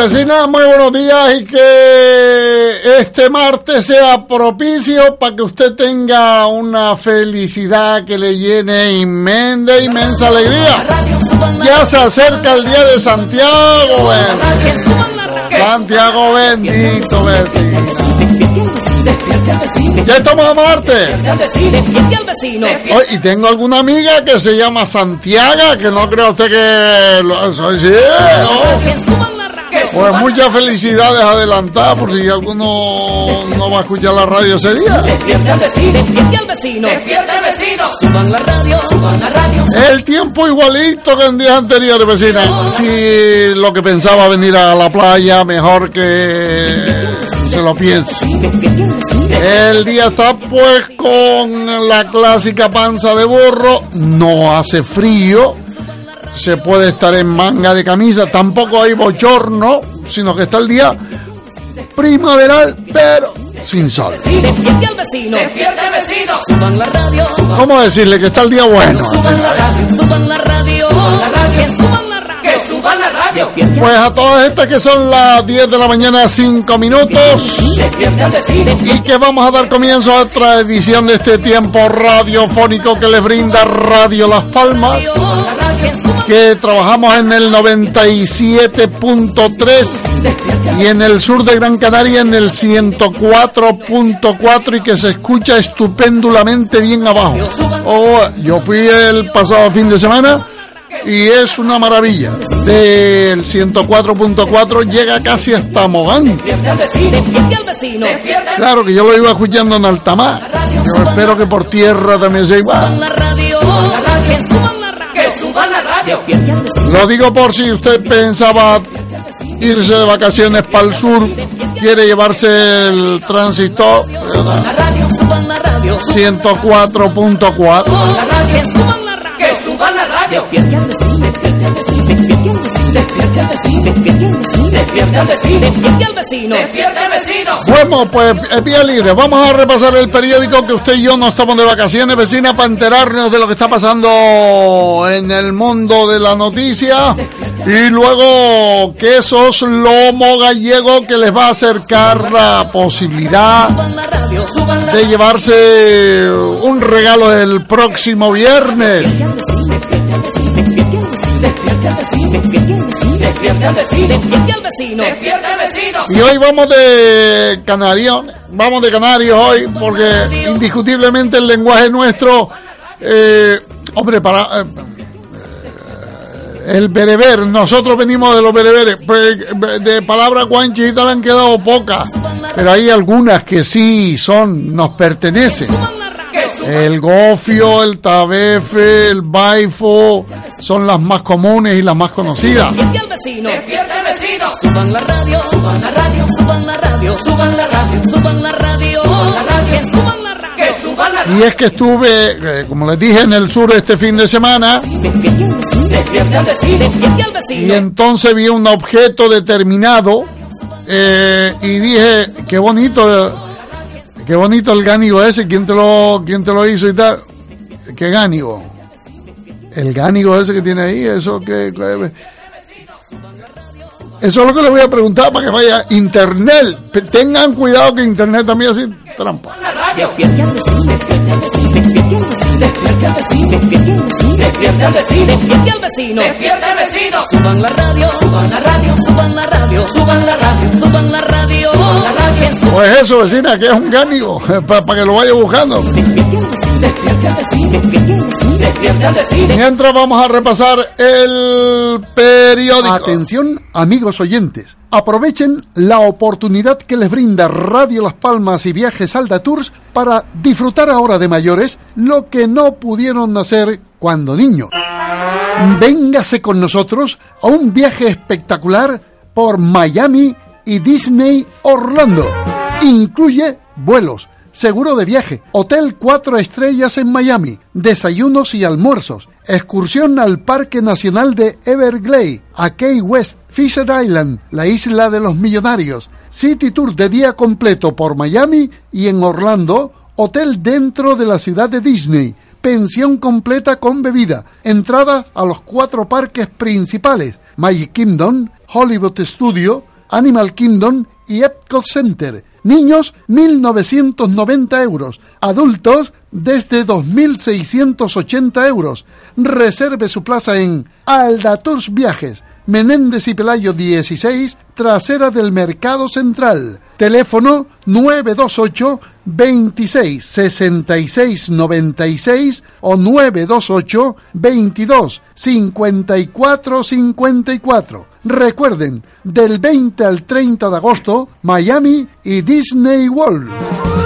Vecina, muy buenos días y que este martes sea propicio para que usted tenga una felicidad que le llene inmensa, inmensa alegría. Ya se acerca el día de Santiago. Santiago bendito, vecino. Ya estamos a Marte. Oh, y tengo alguna amiga que se llama Santiago, que no creo usted que lo soy ¿no? Pues muchas felicidades adelantadas por si alguno no va a escuchar la radio ese día. El tiempo igualito que en días anteriores, vecina. Si lo que pensaba venir a la playa, mejor que se lo piense. El día está pues con la clásica panza de burro, no hace frío, se puede estar en manga de camisa, tampoco hay bochorno, sino que está el día primaveral, pero sin sol. ¿Cómo decirle que está el día bueno? Pues a todas estas que son las 10 de la mañana, 5 minutos, y que vamos a dar comienzo a otra edición de este tiempo radiofónico que les brinda Radio Las Palmas, que trabajamos en el 97.3 y en el sur de Gran Canaria en el 104.4 y que se escucha estupendamente bien abajo. Oh, yo fui el pasado fin de semana y es una maravilla. Del 104.4 llega casi hasta Mogán. Claro que yo lo iba escuchando en Altamar. Yo espero que por tierra también sea igual. Lo digo por si usted pensaba irse de vacaciones para el sur, quiere llevarse el transistor 104.4. Que suban la radio. Despierta el vecino. Bueno, pues es vía libre. Vamos a repasar el periódico que usted y yo no estamos de vacaciones, vecina, para enterarnos de lo que está pasando en el mundo de la noticia. Y luego quesos lomo gallego que les va a acercar la posibilidad de llevarse un regalo el próximo viernes. Y hoy vamos de canarios, vamos de canarios hoy, porque indiscutiblemente el lenguaje nuestro, eh, hombre, para eh, el bereber, nosotros venimos de los bereberes, pues, de palabras guanchitas le han quedado pocas, pero hay algunas que sí son, nos pertenecen. El gofio, el tabefe, el baifo son las más comunes y las más conocidas. Suban la radio, suban la radio, suban la radio, suban la radio, suban la radio, suban la radio, suban la radio. Y es que estuve, eh, como les dije, en el sur este fin de semana. Y entonces vi un objeto determinado eh, y dije, qué bonito Qué bonito el gánigo ese, ¿quién te lo, quién te lo hizo y tal? ¿Qué gánigo? El gánigo ese que tiene ahí, eso que... Eso es lo que le voy a preguntar para que vaya internet. Tengan cuidado que internet también así trampa. Suban la radio, suban la radio, suban la radio, suban la radio, suban la radio. Pues eso, vecina, que es un gánigo, para, para que lo vaya buscando. Mientras vamos a repasar el periódico. Atención, amigos oyentes. Aprovechen la oportunidad que les brinda Radio Las Palmas y Viajes Alda Tours para disfrutar ahora de mayores lo que no pudieron hacer cuando niños. Véngase con nosotros a un viaje espectacular por Miami y Disney Orlando. Incluye vuelos, seguro de viaje, hotel cuatro estrellas en Miami, desayunos y almuerzos, excursión al Parque Nacional de Everglades, a Key West, Fisher Island, la isla de los millonarios, City Tour de día completo por Miami y en Orlando, hotel dentro de la ciudad de Disney, pensión completa con bebida, entrada a los cuatro parques principales, Magic Kingdom, Hollywood Studio, Animal Kingdom y Epcot Center. Niños, 1.990 euros. Adultos, desde 2.680 euros. Reserve su plaza en Aldatours Viajes, Menéndez y Pelayo 16, trasera del Mercado Central. Teléfono 928 26 66 96 o 928 22 54 54. Recuerden, del 20 al 30 de agosto, Miami y Disney World.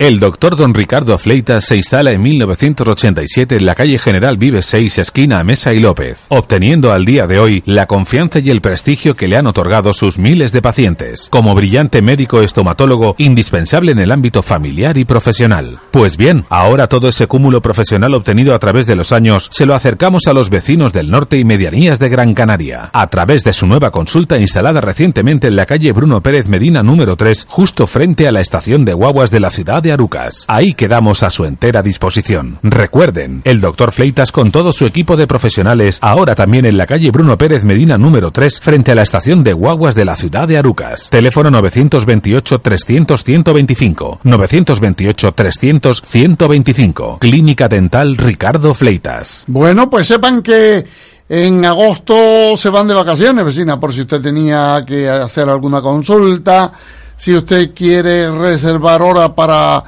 El doctor don Ricardo Fleitas se instala en 1987 en la calle General Vive 6, esquina Mesa y López, obteniendo al día de hoy la confianza y el prestigio que le han otorgado sus miles de pacientes, como brillante médico estomatólogo indispensable en el ámbito familiar y profesional. Pues bien, ahora todo ese cúmulo profesional obtenido a través de los años se lo acercamos a los vecinos del norte y medianías de Gran Canaria, a través de su nueva consulta instalada recientemente en la calle Bruno Pérez Medina número 3, justo frente a la estación de guaguas de la ciudad de Arucas. Ahí quedamos a su entera disposición. Recuerden, el doctor Fleitas con todo su equipo de profesionales, ahora también en la calle Bruno Pérez Medina número 3, frente a la estación de guaguas de la ciudad de Arucas. Teléfono 928-300-125. 928-300-125. Clínica Dental Ricardo Fleitas. Bueno, pues sepan que en agosto se van de vacaciones, vecina, por si usted tenía que hacer alguna consulta si usted quiere reservar hora para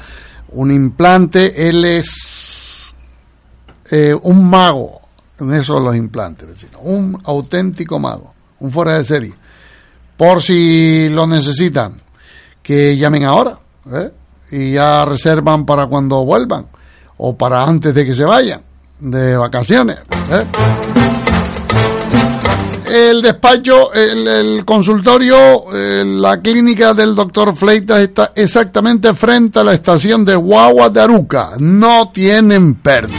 un implante, él es eh, un mago en eso los implantes, vecino. un auténtico mago, un fuera de serie. Por si lo necesitan, que llamen ahora ¿eh? y ya reservan para cuando vuelvan o para antes de que se vayan de vacaciones. ¿eh? El despacho, el, consultorio, eh, la clínica del doctor Fleitas está exactamente frente a la estación de Guagua de Aruca. No tienen pérdida.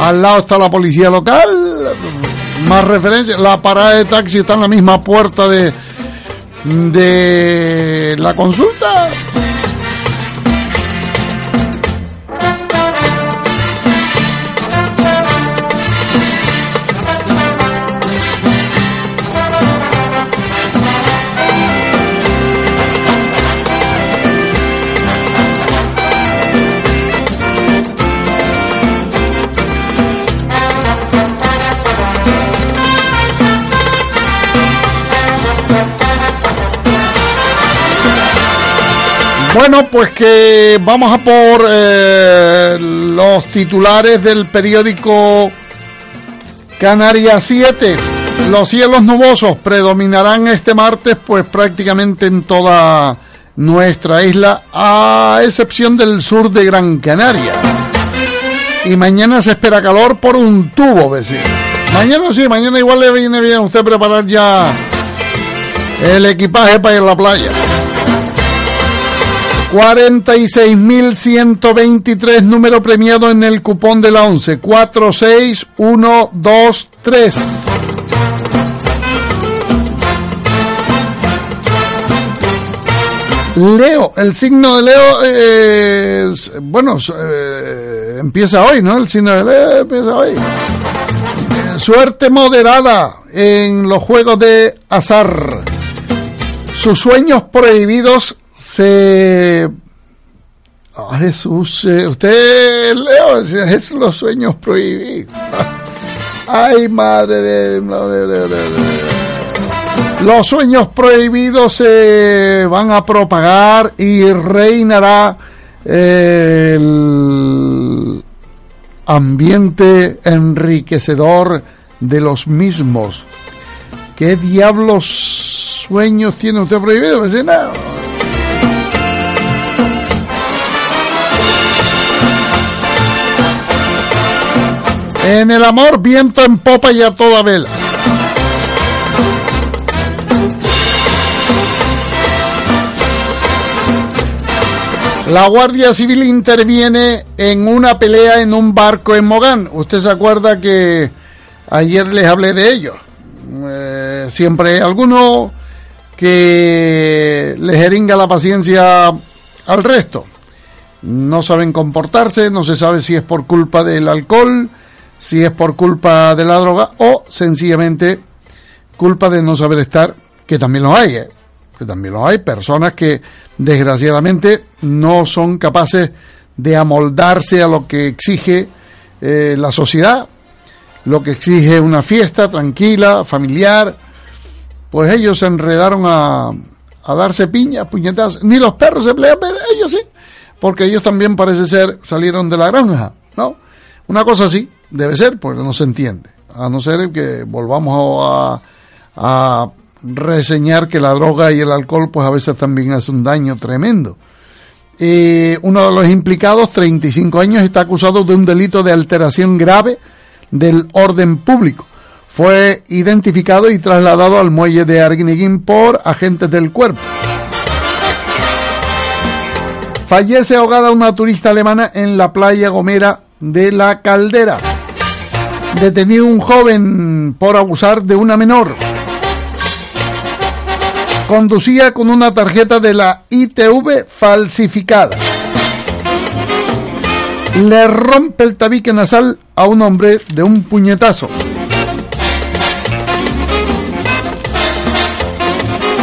Al lado está la policía local. Más referencia. La parada de taxi está en la misma puerta de, de la consulta. Bueno, pues que vamos a por eh, los titulares del periódico Canarias 7. Los cielos nubosos predominarán este martes pues prácticamente en toda nuestra isla, a excepción del sur de Gran Canaria. Y mañana se espera calor por un tubo, vecino. Mañana sí, mañana igual le viene bien a usted preparar ya el equipaje para ir a la playa. 46.123 número premiado en el cupón de la 11. 46123. Leo, el signo de Leo, eh, bueno, empieza hoy, ¿no? El signo de Leo empieza hoy. Suerte moderada en los juegos de azar. Sus sueños prohibidos se... Oh, Jesús, eh, usted, Leo, es los sueños prohibidos. Ay, madre de... Los sueños prohibidos se van a propagar y reinará el ambiente enriquecedor de los mismos. ¿Qué diablos sueños tiene usted prohibido? No. En el amor, viento en popa y a toda vela. La Guardia Civil interviene en una pelea en un barco en Mogán. Usted se acuerda que ayer les hablé de ello. Eh, siempre hay alguno que les jeringa la paciencia al resto. No saben comportarse, no se sabe si es por culpa del alcohol, si es por culpa de la droga o sencillamente culpa de no saber estar, que también lo hay, ¿eh? que también lo hay, personas que desgraciadamente no son capaces de amoldarse a lo que exige eh, la sociedad, lo que exige una fiesta tranquila, familiar, pues ellos se enredaron a, a darse piñas, puñetazos, ni los perros se pelean, pero ellos sí, porque ellos también parece ser salieron de la granja, ¿no? Una cosa así, debe ser, porque no se entiende, a no ser que volvamos a, a reseñar que la droga y el alcohol pues a veces también hace un daño tremendo. Eh, uno de los implicados, 35 años, está acusado de un delito de alteración grave del orden público. Fue identificado y trasladado al muelle de Arguineguín por agentes del cuerpo. Fallece ahogada una turista alemana en la playa Gomera de la Caldera. Detenido un joven por abusar de una menor conducía con una tarjeta de la ITV falsificada. Le rompe el tabique nasal a un hombre de un puñetazo.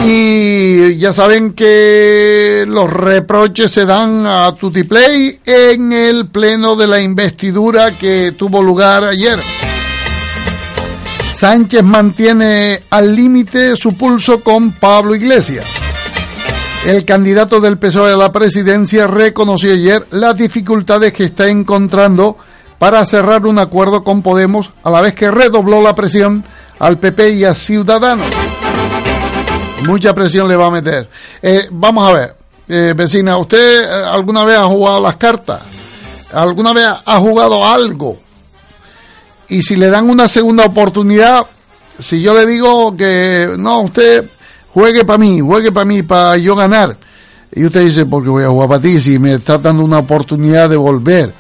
Y ya saben que los reproches se dan a Tutiplay en el pleno de la investidura que tuvo lugar ayer. Sánchez mantiene al límite su pulso con Pablo Iglesias. El candidato del PSOE a la presidencia reconoció ayer las dificultades que está encontrando para cerrar un acuerdo con Podemos, a la vez que redobló la presión al PP y a Ciudadanos. Mucha presión le va a meter. Eh, vamos a ver, eh, vecina, ¿usted eh, alguna vez ha jugado las cartas? ¿Alguna vez ha jugado algo? y si le dan una segunda oportunidad, si yo le digo que no, usted juegue para mí, juegue para mí, para yo ganar, y usted dice, porque voy a jugar para ti, si me está dando una oportunidad de volver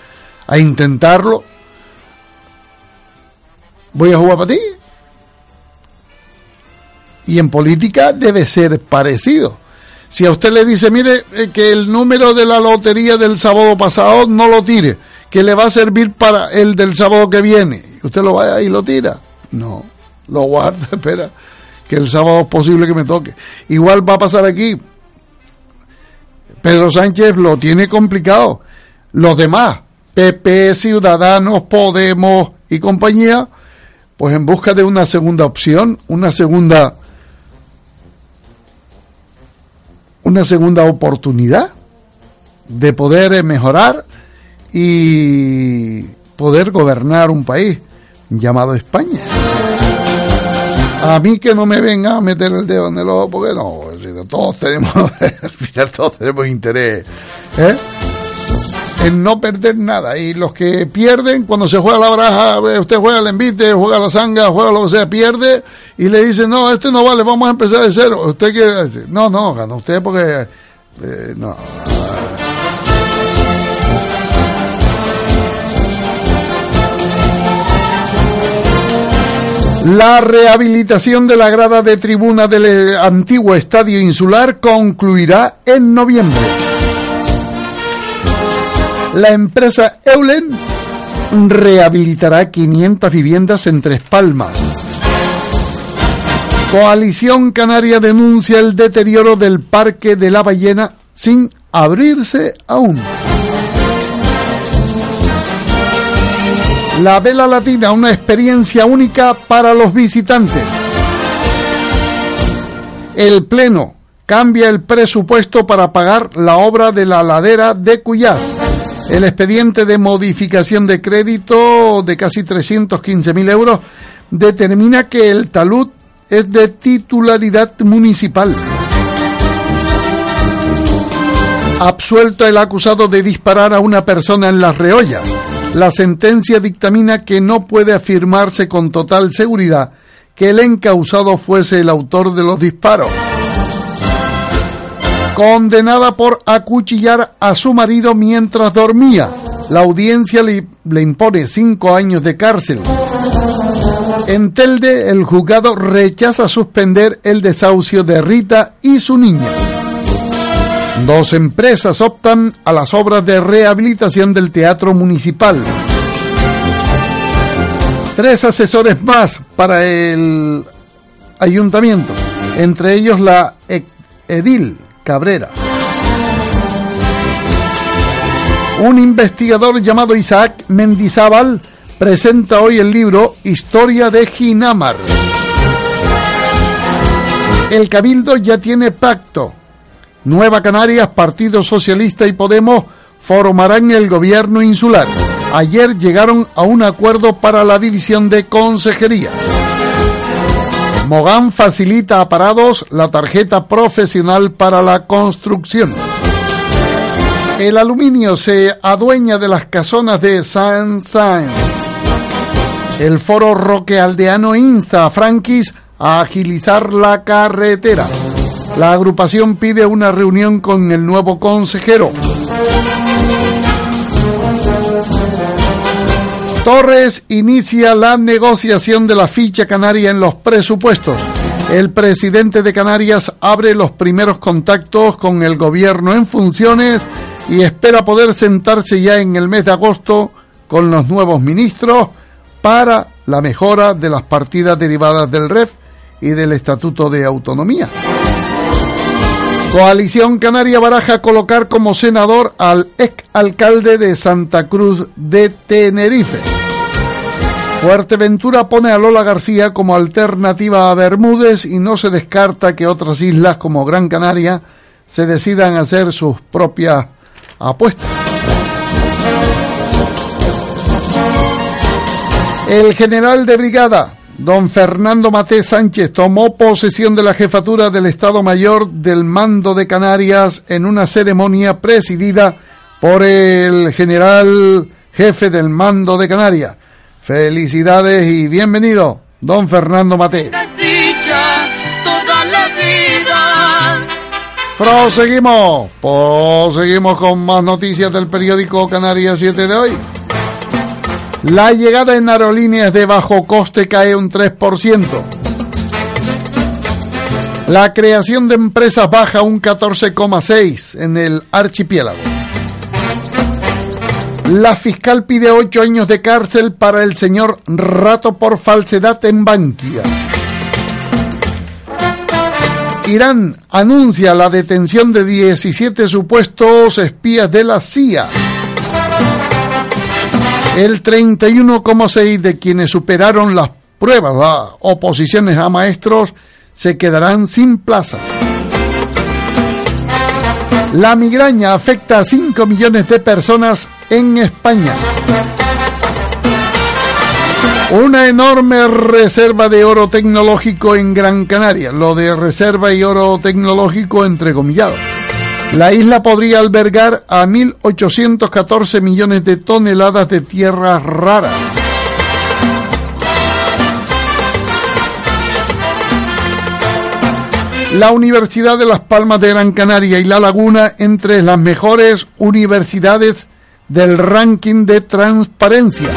a intentarlo, voy a jugar para ti. Y en política debe ser parecido. Si a usted le dice, mire, eh, que el número de la lotería del sábado pasado no lo tire, que le va a servir para el del sábado que viene, usted lo vaya y lo tira. No, lo guarda, espera, que el sábado es posible que me toque. Igual va a pasar aquí. Pedro Sánchez lo tiene complicado. Los demás, PP, Ciudadanos, Podemos y compañía, pues en busca de una segunda opción, una segunda una segunda oportunidad. de poder mejorar y poder gobernar un país llamado España. A mí que no me venga a meter el dedo en el ojo, porque no, todos tenemos, todos tenemos interés ¿eh? en no perder nada. Y los que pierden, cuando se juega la baraja, usted juega el envite, juega la sanga, juega lo que sea, pierde, y le dicen, no, este no vale, vamos a empezar de cero. Usted quiere decir, no, no, gana usted porque, eh, no. La rehabilitación de la grada de tribuna del antiguo estadio insular concluirá en noviembre. La empresa Eulen rehabilitará 500 viviendas en Tres Palmas. Coalición Canaria denuncia el deterioro del Parque de la Ballena sin abrirse aún. La Vela Latina, una experiencia única para los visitantes. El Pleno cambia el presupuesto para pagar la obra de la ladera de Cuyás. El expediente de modificación de crédito de casi 315.000 euros determina que el talud es de titularidad municipal. Absuelto el acusado de disparar a una persona en las reollas. La sentencia dictamina que no puede afirmarse con total seguridad que el encausado fuese el autor de los disparos. Condenada por acuchillar a su marido mientras dormía. La audiencia le, impone cinco años de cárcel. En Telde, el juzgado rechaza suspender el desahucio de Rita y su niña. Dos empresas optan a las obras de rehabilitación del Teatro Municipal. Tres asesores más para el ayuntamiento, entre ellos la Edil Cabrera. Un investigador llamado Isaac Mendizábal presenta hoy el libro Historia de Ginamar. El Cabildo ya tiene pacto Nueva Canarias, Partido Socialista y Podemos formarán el gobierno insular. Ayer llegaron a un acuerdo para la división de consejerías. Mogán facilita a parados la tarjeta profesional para la construcción. El aluminio se adueña de las casonas de San Sainz. El foro Roque Aldeano insta a Frankis a agilizar la carretera. La agrupación pide una reunión con el nuevo consejero. Torres inicia la negociación de la ficha canaria en los presupuestos. El presidente de Canarias abre los primeros contactos con el gobierno en funciones y espera poder sentarse ya en el mes de agosto con los nuevos ministros para la mejora de las partidas derivadas del REF y del Estatuto de Autonomía. Coalición Canaria Baraja colocar como senador al ex alcalde de Santa Cruz de Tenerife. Fuerteventura pone a Lola García como alternativa a Bermúdez y no se descarta que otras islas como Gran Canaria se decidan a hacer sus propias apuestas. El general de brigada Don Fernando Mate Sánchez tomó posesión de la jefatura del Estado Mayor del Mando de Canarias en una ceremonia presidida por el general jefe del Mando de Canarias. Felicidades y bienvenido, don Fernando Mate. Proseguimos, proseguimos con más noticias del periódico Canarias 7 de hoy. La llegada en aerolíneas de bajo coste cae un 3%. La creación de empresas baja un 14,6% en el archipiélago. La fiscal pide ocho años de cárcel para el señor Rato por falsedad en Bankia. Irán anuncia la detención de 17 supuestos espías de la CIA. El 31,6 de quienes superaron las pruebas, las oposiciones a maestros, se quedarán sin plazas. La migraña afecta a 5 millones de personas en España. Una enorme reserva de oro tecnológico en Gran Canaria. Lo de reserva y oro tecnológico entrecomillado. La isla podría albergar a 1.814 millones de toneladas de tierras raras. La Universidad de Las Palmas de Gran Canaria y La Laguna entre las mejores universidades del ranking de transparencia.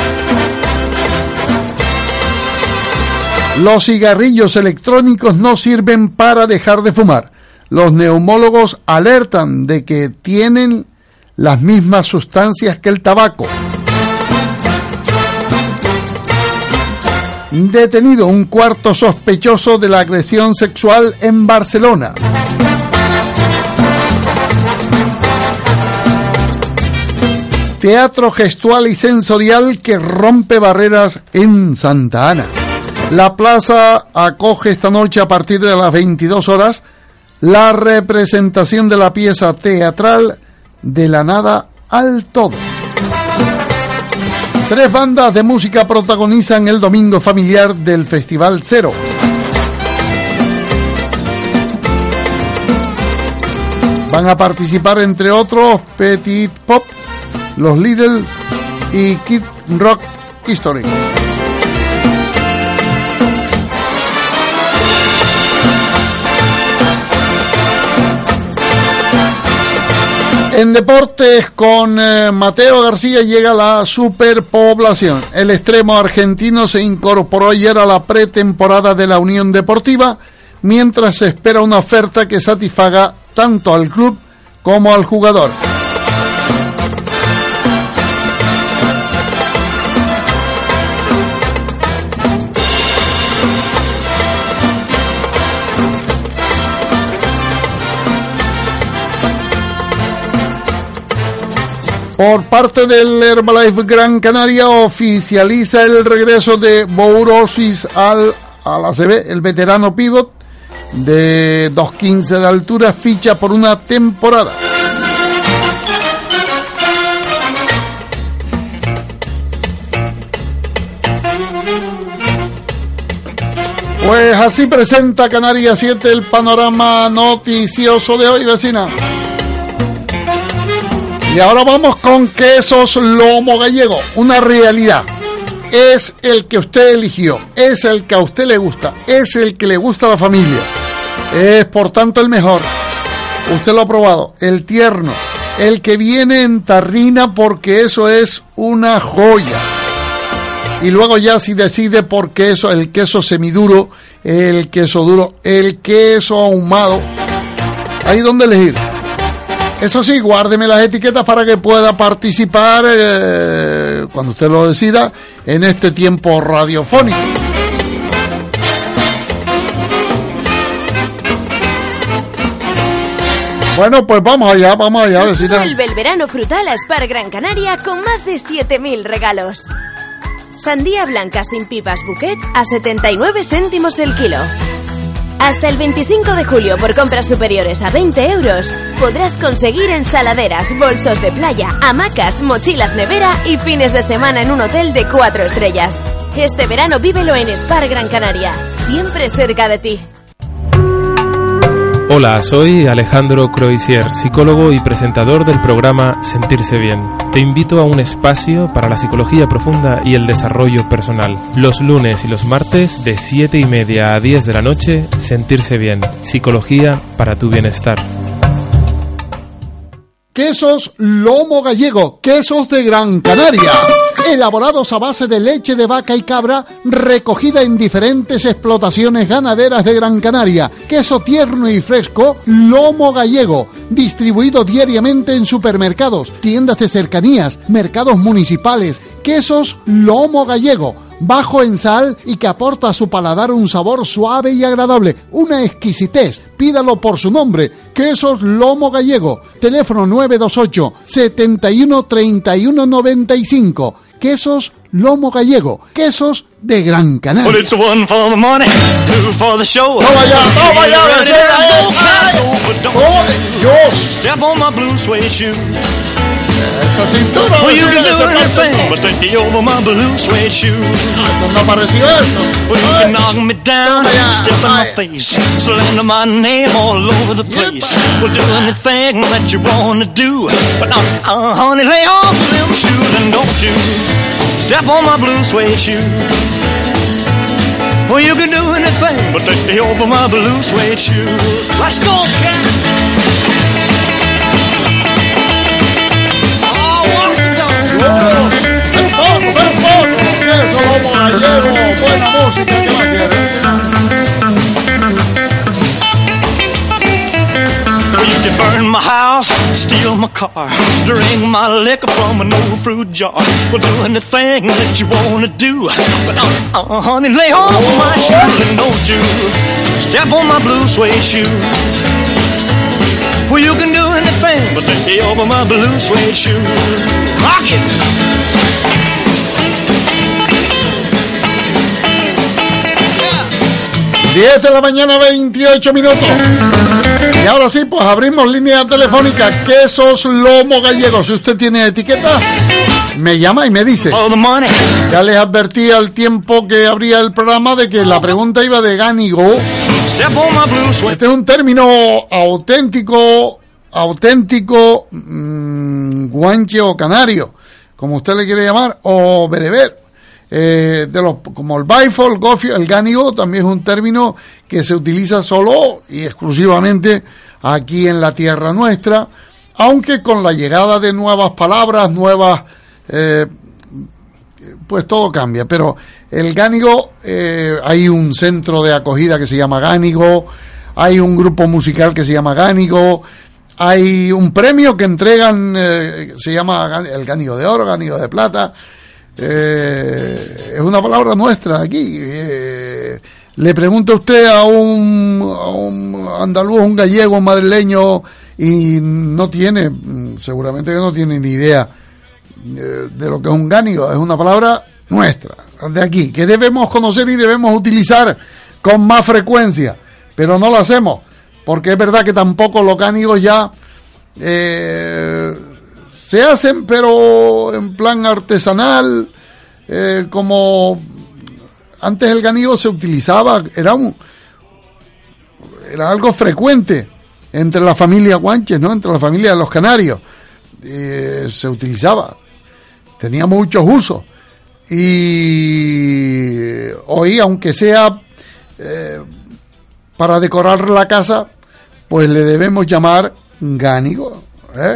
Los cigarrillos electrónicos no sirven para dejar de fumar. Los neumólogos alertan de que tienen las mismas sustancias que el tabaco. Detenido un cuarto sospechoso de la agresión sexual en Barcelona. Teatro gestual y sensorial que rompe barreras en Santa Ana. La plaza acoge esta noche a partir de las 22 horas la representación de la pieza teatral de la nada al todo. Tres bandas de música protagonizan el domingo familiar del Festival Cero. Van a participar entre otros Petit Pop, Los Little y Kid Rock History. En deportes con eh, Mateo García llega la superpoblación. El extremo argentino se incorporó ayer a la pretemporada de la Unión Deportiva mientras se espera una oferta que satisfaga tanto al club como al jugador. Por parte del Herbalife Gran Canaria oficializa el regreso de Bourosis al, a la CB, el veterano pivot de 2.15 de altura, ficha por una temporada. Pues así presenta Canarias 7 el panorama noticioso de hoy, vecina. Y ahora vamos con quesos lomo gallego, una realidad. Es el que usted eligió, es el que a usted le gusta, es el que le gusta a la familia. Es por tanto el mejor. Usted lo ha probado, el tierno, el que viene en tarrina porque eso es una joya. Y luego ya si decide por queso, el queso semiduro, el queso duro, el queso ahumado, ahí donde elegir. Eso sí, guárdeme las etiquetas para que pueda participar eh, cuando usted lo decida en este tiempo radiofónico. Bueno, pues vamos allá, vamos allá, vecina. Vuelve el verano frutal a Spar Gran Canaria con más de 7.000 regalos. Sandía blanca sin pipas bouquet a 79 céntimos el kilo. Hasta el 25 de julio, por compras superiores a 20 euros, podrás conseguir ensaladeras, bolsos de playa, hamacas, mochilas nevera y fines de semana en un hotel de 4 estrellas. Este verano vívelo en Spar Gran Canaria, siempre cerca de ti. Hola, soy Alejandro Croisier, psicólogo y presentador del programa Sentirse Bien. Te invito a un espacio para la psicología profunda y el desarrollo personal. Los lunes y los martes de 7 y media a 10 de la noche, Sentirse Bien. Psicología para tu bienestar. Quesos Lomo Gallego, quesos de Gran Canaria, elaborados a base de leche de vaca y cabra recogida en diferentes explotaciones ganaderas de Gran Canaria. Queso tierno y fresco Lomo Gallego, distribuido diariamente en supermercados, tiendas de cercanías, mercados municipales. Quesos Lomo Gallego bajo en sal y que aporta a su paladar un sabor suave y agradable, una exquisitez. Pídalo por su nombre, Quesos Lomo Gallego, teléfono 928 71 31 95. Quesos Lomo Gallego, quesos de Gran Canaria. Step on my blue suede shoe. Esa cintura, Well, you vecina, can do ese anything plástico. but take me over my blue suede shoe. ¿Dónde apareció esto? Well, you can knock me down, step in my face, slander my name all over the place. Well, do anything that you wanna do, but uh, uh, honey, lay off them shoes and don't you step on my blue suede shoe. Well, you can do anything but take me over my blue suede shoes. Let's go, cat. Burn my house, steal my car, drink my liquor from an old fruit jar. Well, do anything that you wanna do. But uh, uh, honey, lay off my shoes and don't step on my blue suede shoe. Well, you can do anything but lay over my blue suede shoe. Rock it! 10 de la mañana, 28 minutos. Y ahora sí, pues abrimos línea telefónica. Quesos Lomo Gallego. Si usted tiene etiqueta, me llama y me dice. Ya les advertí al tiempo que abría el programa de que la pregunta iba de gánigo. Este es un término auténtico, auténtico, mm, guanche o canario, como usted le quiere llamar, o bereber. Eh, de los, como el baifo, el gofio, el gánigo, también es un término que se utiliza solo y exclusivamente aquí en la tierra nuestra, aunque con la llegada de nuevas palabras, nuevas eh, pues todo cambia. Pero el Gánigo, eh, hay un centro de acogida que se llama Gánigo, hay un grupo musical que se llama Gánigo, hay un premio que entregan, eh, se llama el Gánigo de Oro, Gánigo de Plata. Eh, es una palabra nuestra aquí. Eh, le pregunta usted a un, a un andaluz, un gallego, un madrileño, y no tiene, seguramente que no tiene ni idea eh, de lo que es un gánigo, es una palabra nuestra, de aquí, que debemos conocer y debemos utilizar con más frecuencia, pero no lo hacemos, porque es verdad que tampoco los gánigos ya eh, se hacen, pero en plan artesanal, eh, como antes el ganigo se utilizaba, era un era algo frecuente entre la familia Guanches, ¿no? Entre la familia de los canarios. Eh, se utilizaba, tenía muchos usos. Y hoy, aunque sea para decorar la casa, pues le debemos llamar gánigo. ¿eh?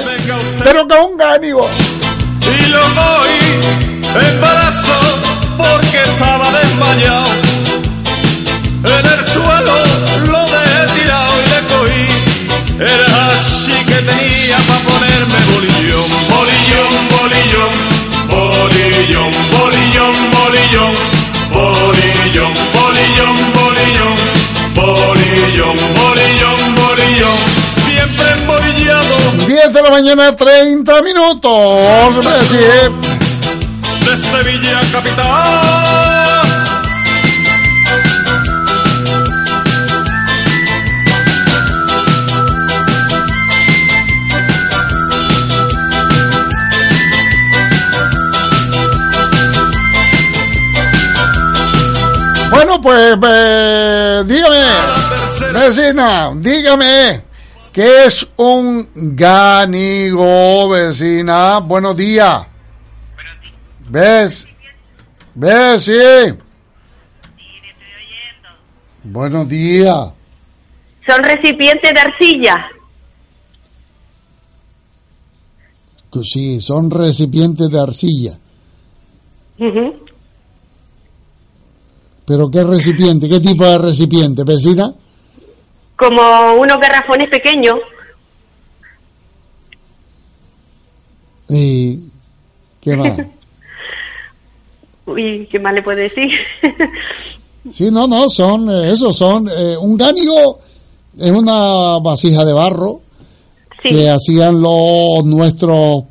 Pero que un gánigo. y lo cogí mañana, 30 minutos. ¿eh? de Sevilla capital. Bueno, pues eh, dígame, vecina, dígame, ¿qué es un gánigo, vecina? Buenos días. ¿Ves? ¿Ves? Sí. Buenos días. Son recipientes de arcilla. Sí, son recipientes de arcilla. ¿Pero qué recipiente? ¿Qué tipo de recipiente, vecina? Como unos garrafones pequeños. ¿Y qué más? Uy, ¿qué más le puedo decir? Sí, no, no, son eh, eso, son eh, un gánigo es una vasija de barro sí, que hacían los nuestros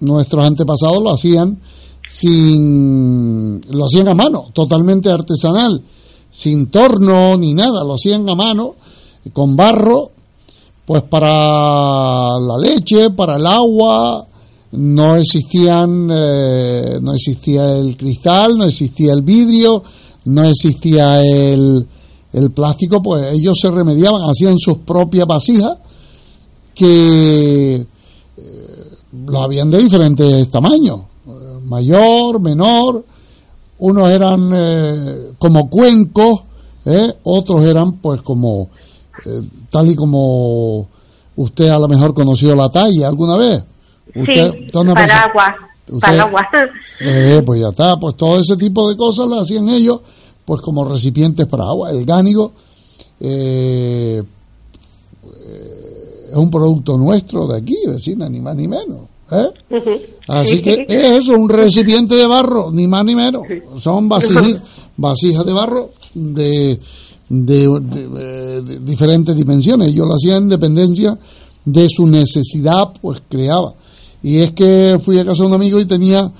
nuestros antepasados lo hacían sin lo hacían a mano, totalmente artesanal, sin torno ni nada, lo hacían a mano con barro, pues para la leche, para el agua, no existían, eh, no existía el cristal, no existía el vidrio, no existía el, el plástico, pues ellos se remediaban, hacían sus propias vasijas que eh, lo habían de diferentes tamaños, eh, mayor, menor, unos eran eh, como cuencos, ¿eh? otros eran pues como eh, tal y como usted a lo mejor conoció la talla alguna vez. Usted, sí, paraguas. Paraguas. Eh, pues ya está, pues todo ese tipo de cosas las hacían ellos, pues como recipientes para agua. El gánigo es un producto nuestro de aquí, vecina, ni más ni menos. ¿Eh? Así Sí. que es eso, un recipiente de barro, ni más ni menos. Son vasijas, vasijas de barro de, de, de- de diferentes dimensiones. Ellos lo hacían en dependencia de su necesidad, pues creaba. Y es que fui a casa de un amigo y tenía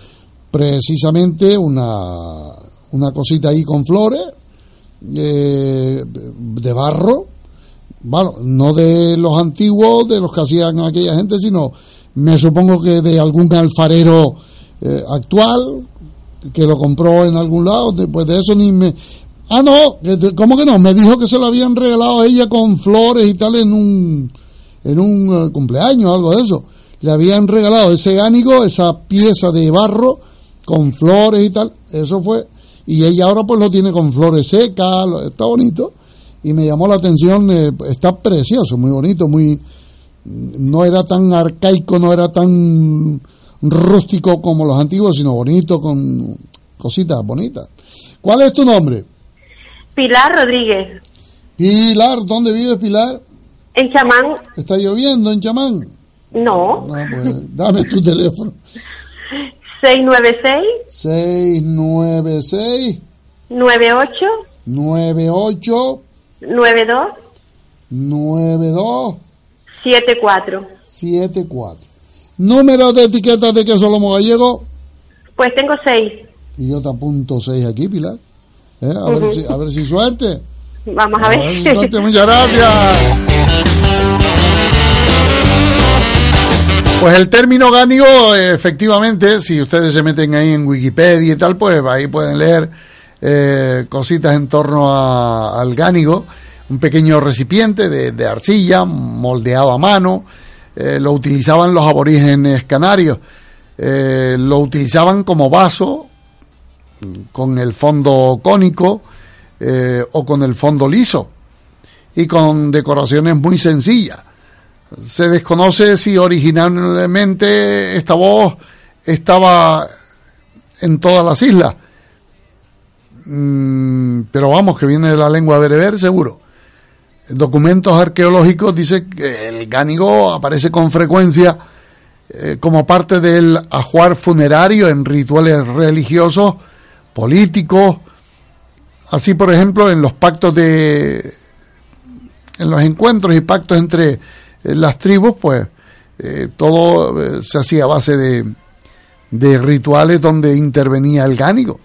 precisamente una, una cosita ahí con flores eh, de barro, bueno, no de los antiguos, de los que hacían aquella gente, sino me supongo que de algún alfarero eh, actual que lo compró en algún lado, después de eso ni me... Ah, no, ¿cómo que no? Me dijo que se lo habían regalado a ella con flores y tal en un, en un eh, cumpleaños, algo de eso. Le habían regalado ese gánigo, esa pieza de barro con flores y tal, eso fue. Y ella ahora pues lo tiene con flores secas, está bonito. Y me llamó la atención, eh, está precioso, muy bonito, muy... No era tan arcaico, no era tan rústico como los antiguos, sino bonito, con cositas bonitas. ¿Cuál es tu nombre? Pilar Rodríguez, Pilar, ¿dónde vives Pilar? en chamán, ¿Está lloviendo en Chamán? no, No, pues dame tu teléfono. 696 696 98 98 92 92 74. 74. Número de etiquetas de queso lomo gallego. Pues tengo seis. Y yo te apunto 6 aquí, Pilar. Eh, A, ver si, a ver si suerte. Vamos a A ver. ver si suerte. Muchas gracias. Pues el término gánigo, efectivamente, si ustedes se meten ahí en Wikipedia y tal, pues ahí pueden leer eh, cositas en torno a- al gánigo, un pequeño recipiente de, de arcilla moldeado a mano, eh, lo utilizaban los aborígenes canarios, eh, lo utilizaban como vaso con el fondo cónico eh, o con el fondo liso y con decoraciones muy sencillas. Se desconoce si originalmente esta voz estaba en todas las islas, Mm, pero vamos, que viene de la lengua bereber seguro. Documentos arqueológicos dicen que el gánigo aparece con frecuencia eh, como parte del ajuar funerario en rituales religiosos, políticos, así por ejemplo en los pactos de en los encuentros y pactos entre eh, las tribus, pues eh, todo se hacía a base de, de rituales donde intervenía el gánigo.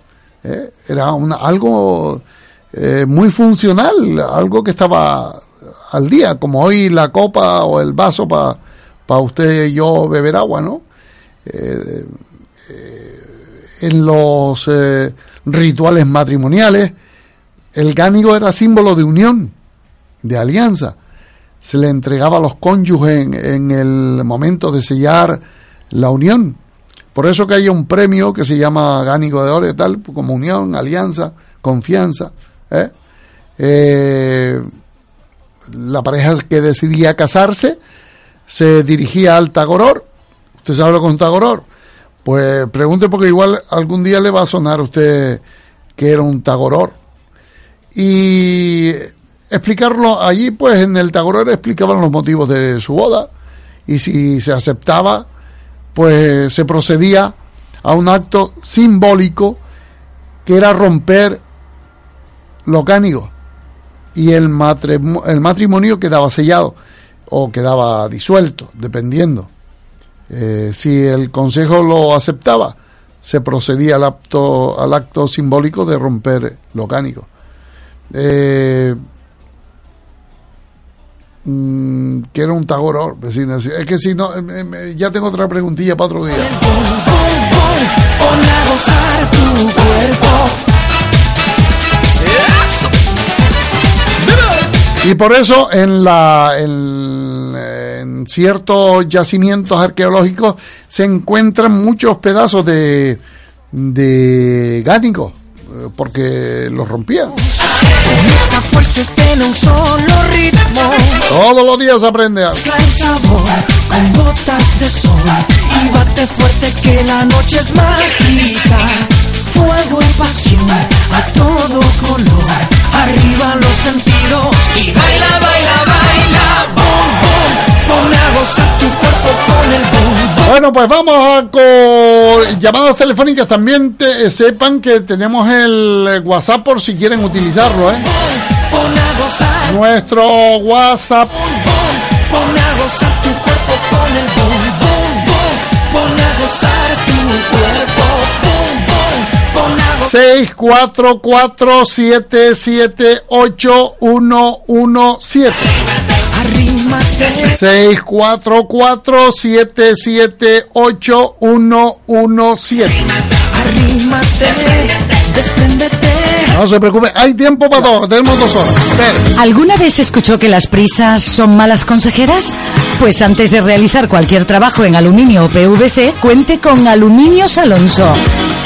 Era una- algo eh, muy funcional, algo que estaba al día, como hoy la copa o el vaso para usted y yo beber agua, ¿no? Eh, eh, en los eh, rituales matrimoniales, el gánigo era símbolo de unión, de alianza. Se le entregaba a los cónyuges en, en el momento de sellar la unión. Por eso que hay un premio que se llama Gánigo de Oro y tal, como unión, alianza, confianza. ¿Eh? Eh, la pareja que decidía casarse se dirigía al Tagoror. ¿Usted sabe lo un Tagoror? Pues pregunte porque igual algún día le va a sonar a usted que era un Tagoror. Y explicarlo allí, pues en el Tagoror explicaban los motivos de su boda y si se aceptaba, pues se procedía a un acto simbólico que era romper los cánigos y el, matrimo- el matrimonio quedaba sellado o quedaba disuelto, dependiendo. Eh, si el consejo lo aceptaba, se procedía al acto, al acto simbólico de romper lo cánico. Eh, mm, que era un tagoror, vecina. Es que si no, eh, eh, ya tengo otra preguntilla para otro día. Y por eso en, la, en, en ciertos yacimientos arqueológicos se encuentran muchos pedazos de, de gánicos, eh, porque los rompían. Todos los días aprende algo. Mezcla el sabor con gotas de sol. Y bate fuerte que la noche es mágica. Bueno, pues vamos a con llamadas telefónicas. También eh, sepan que tenemos el eh, WhatsApp por si quieren utilizarlo, ¿eh? Nuestro WhatsApp Ponme a gozar tu cuerpo con el boom, boom, boom. Ponme a gozar tu cuerpo. Boom, boom. Ponme a gozar. 644-778-117. Arrímate. 644-778-117. Arrímate. Despréndete. No se preocupe, hay tiempo para todo, tenemos dos horas. ¿Alguna vez escuchó que las prisas son malas consejeras? Pues antes de realizar cualquier trabajo en aluminio o PVC, cuente con Aluminios Alonso.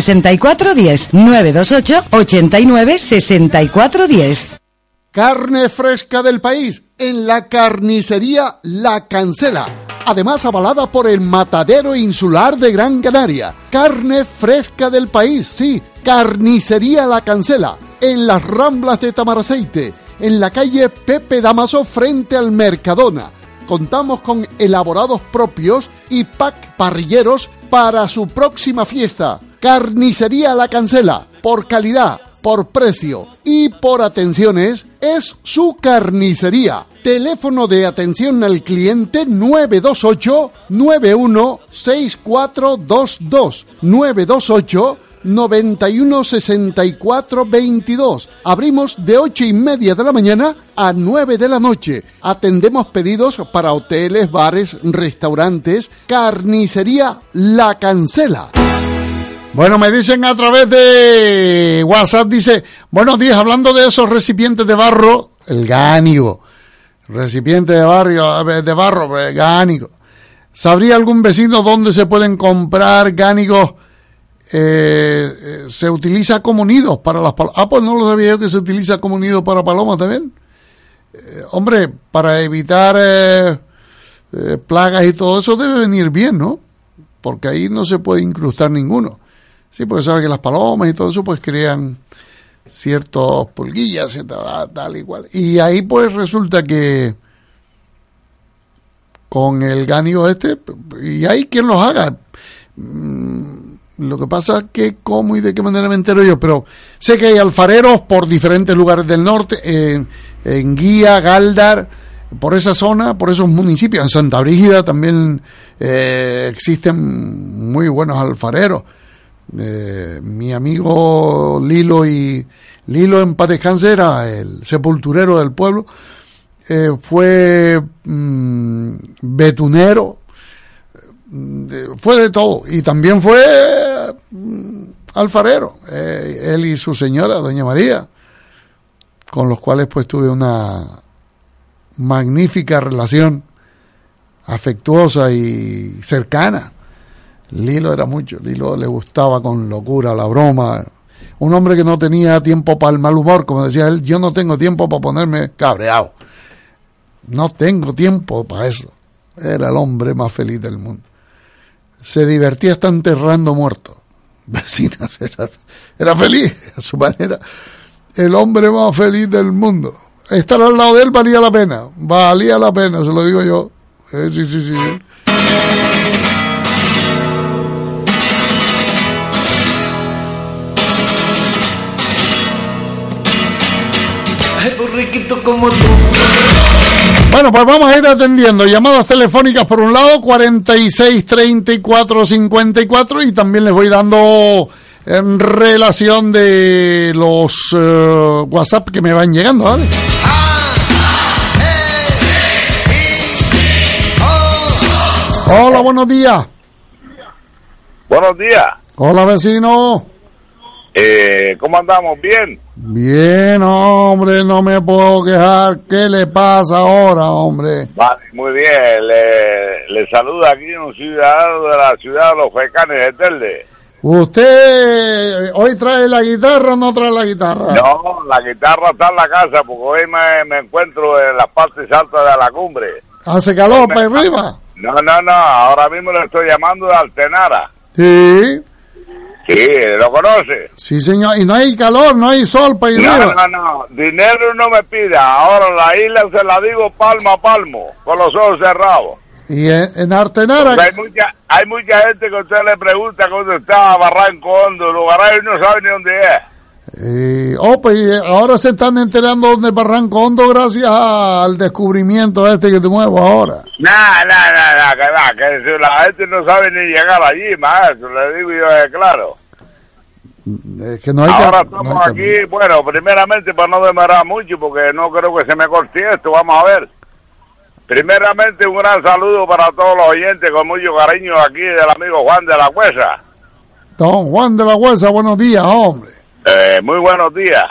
64 10 928 89 64 10. Carne fresca del país en la carnicería La Cancela. Además avalada por el Matadero Insular de Gran Canaria. Carne fresca del país, sí. Carnicería La Cancela. En las Ramblas de Tamaraceite. En la calle Pepe Damaso frente al Mercadona. Contamos con elaborados propios y pack parrilleros para su próxima fiesta. Carnicería La Cancela. Por calidad, por precio y por atenciones es su carnicería. Teléfono de atención al cliente 928 916422 928 91 64 22. Abrimos de ocho y media de la mañana a 9 de la noche. Atendemos pedidos para hoteles, bares, restaurantes. Carnicería La Cancela. Bueno, me dicen a través de WhatsApp, dice, buenos días, hablando de esos recipientes de barro, el gánigo, recipiente de barrio, de barro, eh, gánigo. ¿Sabría algún vecino dónde se pueden comprar gánicos? Eh, eh, se utiliza como nidos para las palomas. Ah, pues no lo sabía yo que se utiliza como nido para palomas también. Eh, hombre, para evitar eh, plagas y todo eso debe venir bien, ¿no? Porque ahí no se puede incrustar ninguno. Sí, porque sabe que las palomas y todo eso pues crean ciertos pulguillas, cierta, tal y cual. Y ahí pues resulta que con el gánigo este, y hay quien los haga. Mm, Lo que pasa es que cómo y de qué manera me entero yo, pero sé que hay alfareros por diferentes lugares del norte, en, Guía, Galdar, por esa zona, por esos municipios. En Santa Brígida también eh, existen muy buenos alfareros. Eh, mi amigo Lilo y Lilo en era el sepulturero del pueblo. Eh, fue mm, betunero, fue de todo y también fue mm, alfarero, eh, él y su señora, doña María, con los cuales pues tuve una magnífica relación afectuosa y cercana. Lilo era mucho, Lilo le gustaba con locura la broma. Un hombre que no tenía tiempo para el mal humor, como decía él, yo no tengo tiempo para ponerme cabreado. No tengo tiempo para eso. Era el hombre más feliz del mundo. Se divertía hasta enterrando muertos. Vecinas, era, feliz a su manera. El hombre más feliz del mundo. Estar al lado de él valía la pena. Valía la pena, se lo digo yo. Eh, sí, sí, sí. Ay, borriquito como tú. Bueno, pues vamos a ir atendiendo llamadas telefónicas por un lado, 46 34 54 y también les voy dando en relación de los eh, WhatsApp que me van llegando, ¿vale? Hola, buenos días. Buenos días. Hola, vecino. Eh, ¿Cómo andamos? ¿Bien? Bien, hombre, no me puedo quejar. ¿Qué le pasa ahora, hombre? Vale, muy bien. Le, le saluda aquí un ciudadano de la ciudad de los Fecanes de Telde. ¿Usted hoy trae la guitarra o no trae la guitarra? No, la guitarra está en la casa porque hoy me, me encuentro en las partes altas de la cumbre. ¿Hace calor para arriba? No, no, no. Ahora mismo le estoy llamando de Altenara. Sí. Sí, ¿lo conoce? Sí, señor. Y no hay calor, no hay sol para ir No, arriba. no, no. Dinero no me pida. Ahora la isla se la digo palmo a palmo, con los ojos cerrados. Y en, en Artenara, hay mucha, hay mucha gente que usted le pregunta dónde está Barranco Hondo, lugar y no sabe ni dónde es. Eh, oh, pues eh, ahora se están enterando dónde es Barranco Hondo gracias al descubrimiento este que te muevo ahora. Nah, nah, nah, nah, que va, que si la gente no sabe ni llegar allí, maestro, le digo yo eh, claro. Es que no hay Ahora no estamos hay aquí, bueno, primeramente para no demorar mucho, porque no creo que se me corte esto, vamos a ver. Primeramente un gran saludo para todos los oyentes con mucho cariño aquí del amigo Juan de la Cuesa. Don Juan de la Huesa, buenos días, hombre. Eh, muy buenos días.